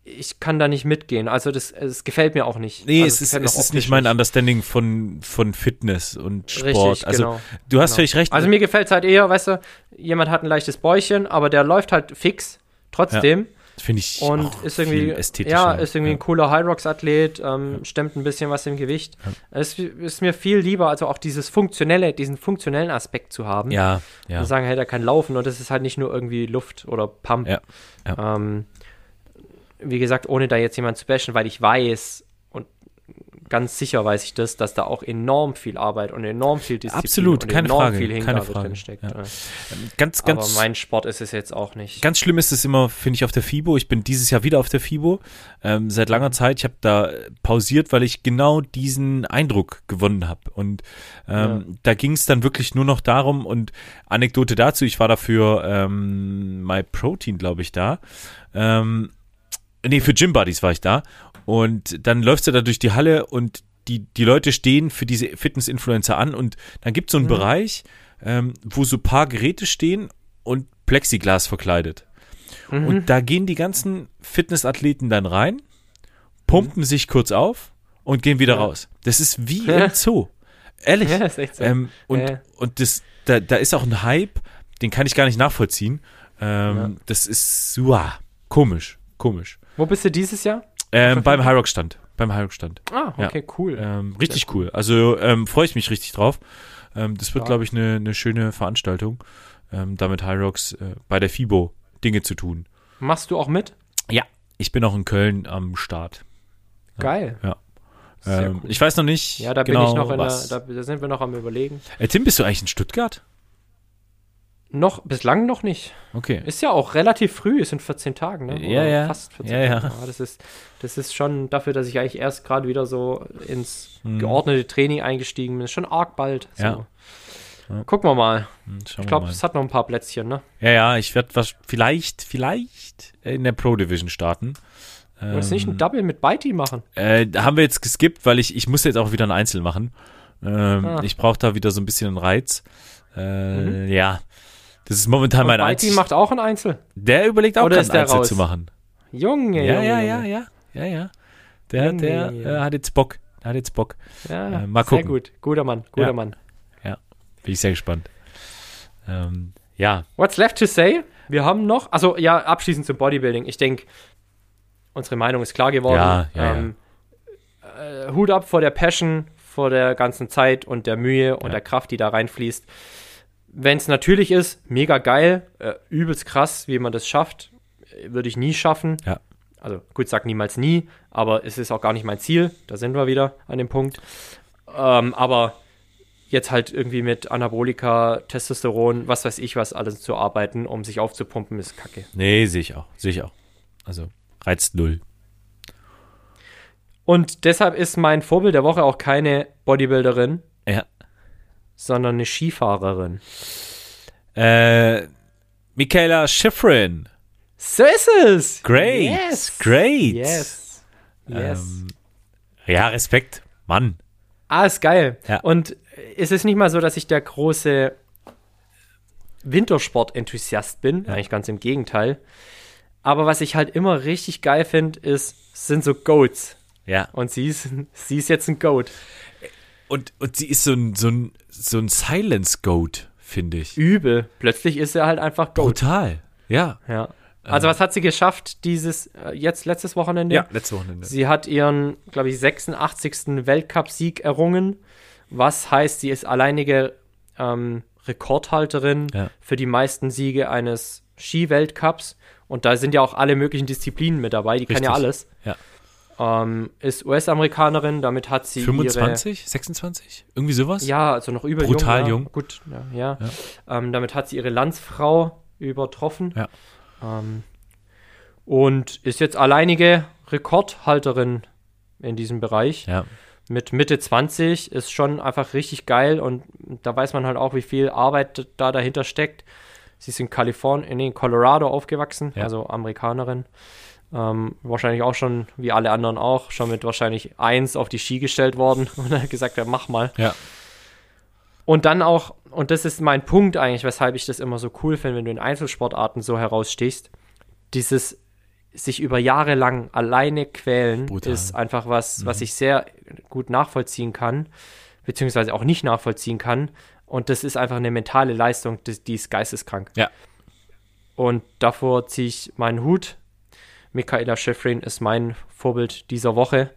ich kann da nicht mitgehen. Also das, es gefällt mir auch nicht. Nee, also es ist, es ist nicht mein Understanding von, von Fitness und Sport. Richtig, also genau. du hast Genau. völlig recht. Also mir gefällt es halt eher, weißt du, jemand hat ein leichtes Bäuchchen, aber der läuft halt fix trotzdem finde ich und auch ist irgendwie, viel ästhetischer. ja, ist irgendwie ja. ein cooler High-Rocks-Athlet, ähm, stemmt ein bisschen was im Gewicht. Es ist mir viel lieber, also auch dieses funktionelle, diesen funktionellen Aspekt zu haben. Ja, ja. Und sagen, hey, der kann laufen und das ist halt nicht nur irgendwie Luft oder Pump. Ja, ja. Ähm, wie gesagt, ohne da jetzt jemand zu bashen, weil ich weiß ganz sicher weiß ich das, dass da auch enorm viel Arbeit und enorm viel Disziplin Absolut, und keine enorm Frage, viel keine Hingabe Frage, drin steckt. ja. Ja. Ganz, Aber ganz, mein Sport ist es jetzt auch nicht. ganz schlimm ist es immer, finde ich, auf der FIBO. Ich bin dieses Jahr wieder auf der FIBO. Ähm, seit langer Zeit. Ich habe da pausiert, weil ich genau diesen Eindruck gewonnen habe. Und ähm, da ging es dann wirklich nur noch darum, und Anekdote dazu, ich war dafür ähm, My Protein, glaube ich, da. Ähm, nee, für Gym Buddies war ich da. Und dann läufst du da durch die Halle und die, die Leute stehen für diese Fitness-Influencer an und dann gibt es so einen Bereich, ähm, wo so paar Geräte stehen und Plexiglas verkleidet. Und da gehen die ganzen Fitnessathleten dann rein, pumpen sich kurz auf und gehen wieder raus. Das ist wie Ja. im Zoo. Ehrlich. Ja, ist echt so. Ähm, und Ja. und das, da, da ist auch ein Hype, den kann ich gar nicht nachvollziehen. Ähm, Ja. Das ist uah, komisch, komisch. Wo bist du dieses Jahr? Ähm, beim Hyrox stand. Beim Hyrox stand. Ah, Ja. okay, cool. Ähm, richtig cool. Also ähm, freue ich mich richtig drauf. Ähm, das wird, Ja. glaube ich, eine ne schöne Veranstaltung, ähm, damit Hyrox äh, bei der FIBO Dinge zu tun. Machst du auch mit? Ja. Ich bin auch in Köln am Start. Geil. Ja. Ähm, cool. Ich weiß noch nicht. Ja, da genau, bin ich noch in was. der, da, da sind wir noch am überlegen. äh, Tim, bist du eigentlich in Stuttgart? Noch, bislang noch nicht. Okay. Ist ja auch relativ früh, es sind 14 Tage, ne? Ja, ja. Fast 14 Ja, ja. Tage. Das ist, das ist schon dafür, dass ich eigentlich erst gerade wieder so ins Mhm. geordnete Training eingestiegen bin. Ist schon arg bald. So. Ja. Ja. Gucken wir mal. Hm, Schauen Ich glaube, es hat noch ein paar Plätzchen, ne? Ja, ja, ich werde was vielleicht, vielleicht in der Pro Division starten. Du willst nicht ein Double mit Bitey machen? Äh, haben wir jetzt geskippt, weil ich, ich muss jetzt auch wieder ein Einzel machen. Ähm, Ah. Ich brauche da wieder so ein bisschen einen Reiz. Äh, Ja, das ist momentan mein. Und Bitey Einzel. macht auch ein Einzel. Der überlegt auch Oder der Einzel raus? zu machen. Junge, Ja, Junge, ja, ja, ja, ja, ja. Der, Junge, der Junge. äh, hat jetzt Bock. Der hat jetzt Bock. Ja, Äh, mal sehr gucken. gut. Guter Mann, guter Ja. Mann. Bin ich sehr gespannt. Ähm, ja, What's left to say? Wir haben noch, also ja, abschließend zum Bodybuilding. Ich denke, unsere Meinung ist klar geworden. Ja, ja, ja. ähm, Äh, Hut ab vor der Passion, vor der ganzen Zeit und der Mühe und Ja. der Kraft, die da reinfließt. Wenn es natürlich ist, mega geil, äh, übelst krass, wie man das schafft, würde ich nie schaffen. Ja. Also gut, sag niemals nie, aber es ist auch gar nicht mein Ziel. Da sind wir wieder an dem Punkt. Ähm, aber jetzt halt irgendwie mit Anabolika, Testosteron, was weiß ich was alles zu arbeiten, um sich aufzupumpen, ist kacke. nee, sehe ich auch. Sehe ich auch. Also, reizt null. Und deshalb ist mein Vorbild der Woche auch keine Bodybuilderin, Ja. Sondern eine Skifahrerin. Äh, Michaela Schifrin. So ist es! Great. Yes! Great. Yes! Yes! Ähm, ja, Respekt. Mann. Ah, ist geil. Ja. Und es ist nicht mal so, dass ich der große Wintersport-Enthusiast bin. Eigentlich ganz im Gegenteil. Aber was ich halt immer richtig geil finde, ist, sind so Goats. Ja. Und sie ist, sie ist jetzt ein Goat. Und, und sie ist so ein, so ein, so ein Silence-Goat, finde ich. Übel. Plötzlich ist er halt einfach Goat. Brutal. Ja. Ja. Also was hat sie geschafft dieses, äh, jetzt letztes Wochenende? letzte Wochenende. Sie hat ihren, glaube ich, 86. Weltcupsieg errungen. Was heißt, sie ist alleinige ähm, Rekordhalterin Ja. für die meisten Siege eines Ski-Weltcups. Und da sind ja auch alle möglichen Disziplinen mit dabei. Die kann ja Richtig. alles. Ja. Ähm, ist US-Amerikanerin, damit hat sie 25, 26? Irgendwie sowas? ihre, ja, also noch über Brutal ja. jung. Gut, ja, ja. Ähm, damit hat sie ihre Landsfrau übertroffen. Ja. Ähm, und ist jetzt alleinige Rekordhalterin in diesem Bereich. Ja. Mit Mitte 20 ist schon einfach richtig geil und da weiß man halt auch, wie viel Arbeit da dahinter steckt. Sie ist in Kalifornien, in Colorado aufgewachsen, Ja. also Amerikanerin. Ähm, wahrscheinlich auch schon, wie alle anderen auch, schon mit wahrscheinlich eins auf die Ski gestellt worden und dann gesagt, ja, mach mal. Ja. Und dann auch, und das ist mein Punkt eigentlich, weshalb ich das immer so cool finde, wenn du in Einzelsportarten so herausstehst, dieses sich über Jahre lang alleine quälen Brutal. Mhm. ist einfach was, was ich sehr gut nachvollziehen kann, beziehungsweise auch nicht nachvollziehen kann. Und das ist einfach eine mentale Leistung, die, die ist geisteskrank. Ja. Und davor ziehe ich meinen Hut. Michaela Schifrin ist mein Vorbild dieser Woche.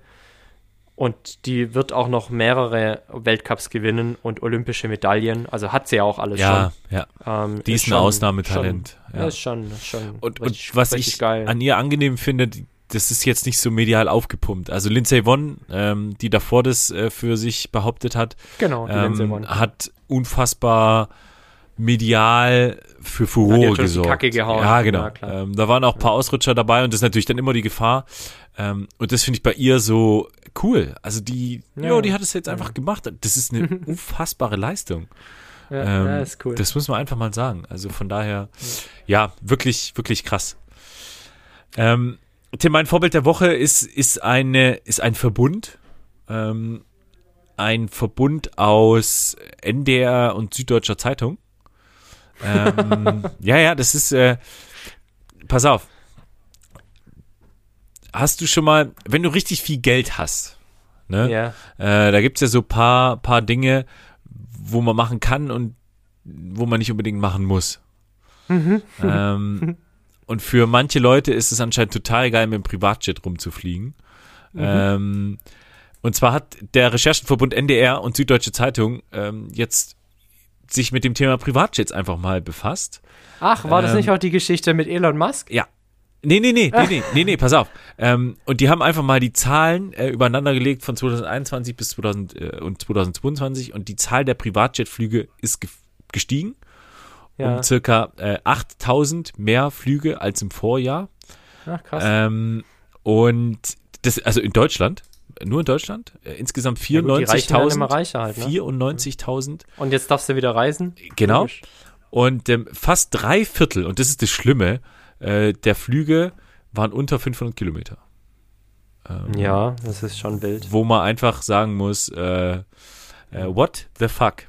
Und die wird auch noch mehrere Weltcups gewinnen und olympische Medaillen. Also hat sie ja auch alles Ja, ja. schon. Ähm, Die ist ein schon- Ausnahmetalent, Schon, ja. ja. ist schon, ist schon Und, richtig, und was ich geil. an ihr angenehm finde, das ist jetzt nicht so medial aufgepumpt. Also Lindsay Vonn, ähm, die davor das äh, für sich behauptet hat, Genau, ähm, hat unfassbar medial für Furore ja gesorgt. Kacke gehauen. Ja, genau. Ja, ähm, da waren auch ein paar Ausrutscher dabei und das ist natürlich dann immer die Gefahr. Ähm, und das finde ich bei ihr so cool. Also die, Ja. jo, die hat es jetzt einfach gemacht. Das ist eine unfassbare Leistung. Ja, Ähm, ja, ist cool. Das muss man einfach mal sagen. Also von daher, ja, wirklich, wirklich krass. Ähm, Tim, mein Vorbild der Woche ist, ist, eine, ist ein Verbund. Ähm, ein Verbund aus NDR und Süddeutscher Zeitung. Ähm, ja, ja, das ist, äh, pass auf. Hast du schon mal, wenn du richtig viel Geld hast, ne? ja. Äh, da gibt's ja so paar, paar Dinge, wo man machen kann und wo man nicht unbedingt machen muss. Ähm, und für manche Leute ist es anscheinend total geil, mit dem Privatjet rumzufliegen. Ähm, und zwar hat der Recherchenverbund NDR und Süddeutsche Zeitung ähm, jetzt sich mit dem Thema Privatjets einfach mal befasst. Ach, war das Ähm, nicht auch die Geschichte mit Elon Musk? Ja. Nee, nee, nee, nee, nee, nee, nee, pass auf. Ähm, und die haben einfach mal die Zahlen äh, übereinander gelegt von 2021 bis 2000, äh, und 2022 und die Zahl der Privatjetflüge ist ge gestiegen Ja. um circa äh, 8000 mehr Flüge als im Vorjahr. Ach, krass. Ähm, und das, also in Deutschland, nur in Deutschland, äh, insgesamt Ja gut, die Reichen werden immer 94.000. reicher halt, ne? 94.000 Und jetzt darfst du wieder reisen? Genau. Logisch. Und ähm, fast drei Viertel, und das ist das Schlimme, äh, der Flüge waren unter 500 Kilometer. Ähm, Ja, das ist schon wild. Wo man einfach sagen muss, äh, äh, what the fuck?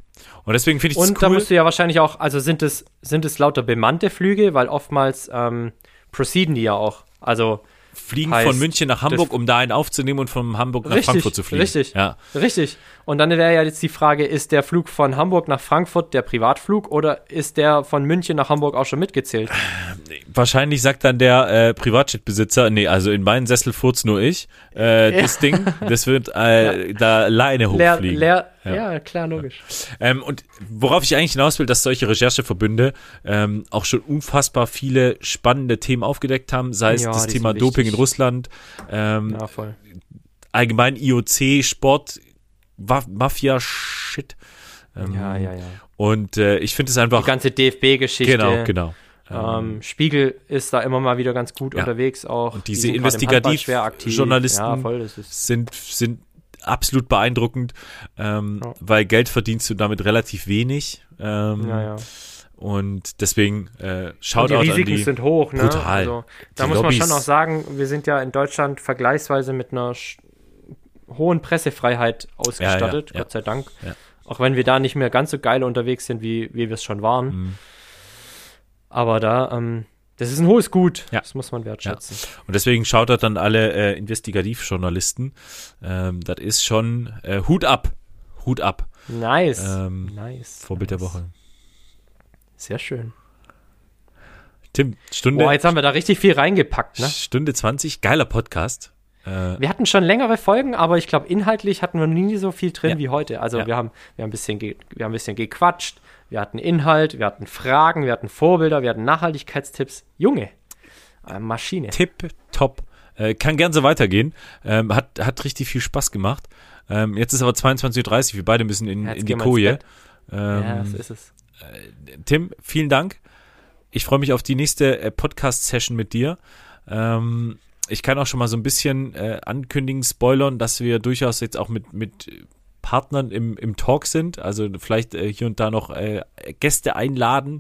Und deswegen finde ich das Und da cool. musst du ja wahrscheinlich auch, also sind es, sind es lauter bemannte Flüge, weil oftmals ähm, proceeden die ja auch. Also fliegen heißt, von München nach Hamburg, um da einen aufzunehmen und von Hamburg nach Richtig, Frankfurt zu fliegen. richtig. Ja. richtig. Und dann wäre ja jetzt die Frage, ist der Flug von Hamburg nach Frankfurt der Privatflug oder ist der von München nach Hamburg auch schon mitgezählt? Wahrscheinlich sagt dann der äh, Privatjet-Besitzer, nee, also in meinen Sessel furzt nur ich. Äh, Das Ding, das wird äh, da alleine Leer, hochfliegen. leer, Ja. ja. klar, logisch. Ähm, und worauf ich eigentlich hinaus will, dass solche Rechercheverbünde ähm, auch schon unfassbar viele spannende Themen aufgedeckt haben, sei es Ja, das die Thema Doping in. Russland, ähm, Ja, voll. allgemein IOC, Sport, Wa- Mafia-Shit. Ähm, Ja, ja, ja. Und äh, ich finde es einfach. Die ganze DFB-Geschichte. genau, genau. Ähm, Spiegel ist da immer mal wieder ganz gut Ja. unterwegs auch. Und Die diese aktiv. Investigativ-Journalisten Ja, sind, sind absolut beeindruckend, ähm, Ja. weil Geld verdienst du damit relativ wenig. Ähm, Ja, ja. Und deswegen äh, Und Shoutout die Risiken an die. sind hoch, ne? Brutal. Also, da Die muss man Lobbys- schon auch sagen, wir sind ja in Deutschland vergleichsweise mit einer hohen Pressefreiheit ausgestattet, Ja. Gott sei Dank. Auch wenn wir da nicht mehr ganz so geil unterwegs sind, wie, wie wir es schon waren. Mhm. Aber da, ähm, das ist ein hohes Gut. Ja. Das muss man wertschätzen. Und deswegen Shoutout an alle äh, Investigativjournalisten. Ähm, das ist schon äh, Hut ab. Hut ab. Nice. Ähm, nice. Vorbild der nice. Woche. Sehr schön. Tim, Stunde, Boah, jetzt haben wir da richtig viel reingepackt, ne? Stunde 20, geiler Podcast. Äh, Wir hatten schon längere Folgen, aber ich glaube, inhaltlich hatten wir nie so viel drin Ja. wie heute. Also Ja. wir, haben, wir, haben ein bisschen wir haben ein bisschen gequatscht, wir hatten Inhalt, wir hatten Fragen, wir hatten Vorbilder, wir hatten Nachhaltigkeitstipps. Junge, äh, Maschine. Tipp, top. Äh, kann gern so weitergehen. Ähm, hat, hat richtig viel Spaß gemacht. Ähm, jetzt ist aber 22.30 Uhr, wir beide müssen in, Ja, in die Koje. Ähm, ja, so ist es. Tim, vielen Dank. Ich freue mich auf die nächste äh, Podcast-Session mit dir. Ähm, ich kann auch schon mal so ein bisschen äh, ankündigen, spoilern, dass wir durchaus jetzt auch mit, mit Partnern im, im Talk sind. Also vielleicht äh, hier und da noch äh, Gäste einladen.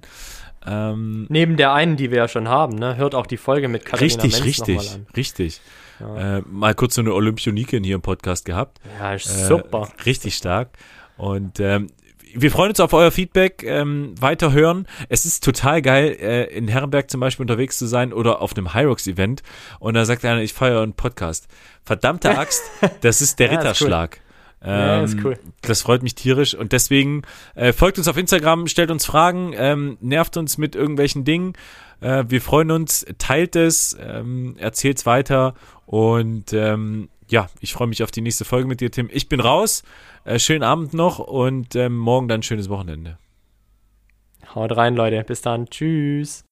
Ähm, Neben der einen, die wir ja schon haben, ne, hört auch die Folge mit Katharina richtig, Menz noch mal richtig, richtig. Ja. Äh, mal kurz so eine Olympioniken hier im Podcast gehabt. Ja, Äh, super. Richtig stark. Und ähm, wir freuen uns auf euer Feedback, ähm, weiterhören. Es ist total geil, äh, in Herrenberg zum Beispiel unterwegs zu sein oder auf einem Hyrox-Event und da sagt einer, ich feiere einen Podcast. Verdammte Axt, das ist der Ja, ist Ritterschlag. Ja, ist Ähm, cool. Das freut mich tierisch und deswegen äh, folgt uns auf Instagram, stellt uns Fragen, ähm, nervt uns mit irgendwelchen Dingen. Äh, wir freuen uns, teilt es, ähm, erzählt's weiter und ähm, ja, ich freue mich auf die nächste Folge mit dir, Tim. Ich bin raus. Äh, schönen Abend noch und ähm, morgen dann ein schönes Wochenende. Haut rein, Leute. Bis dann. Tschüss.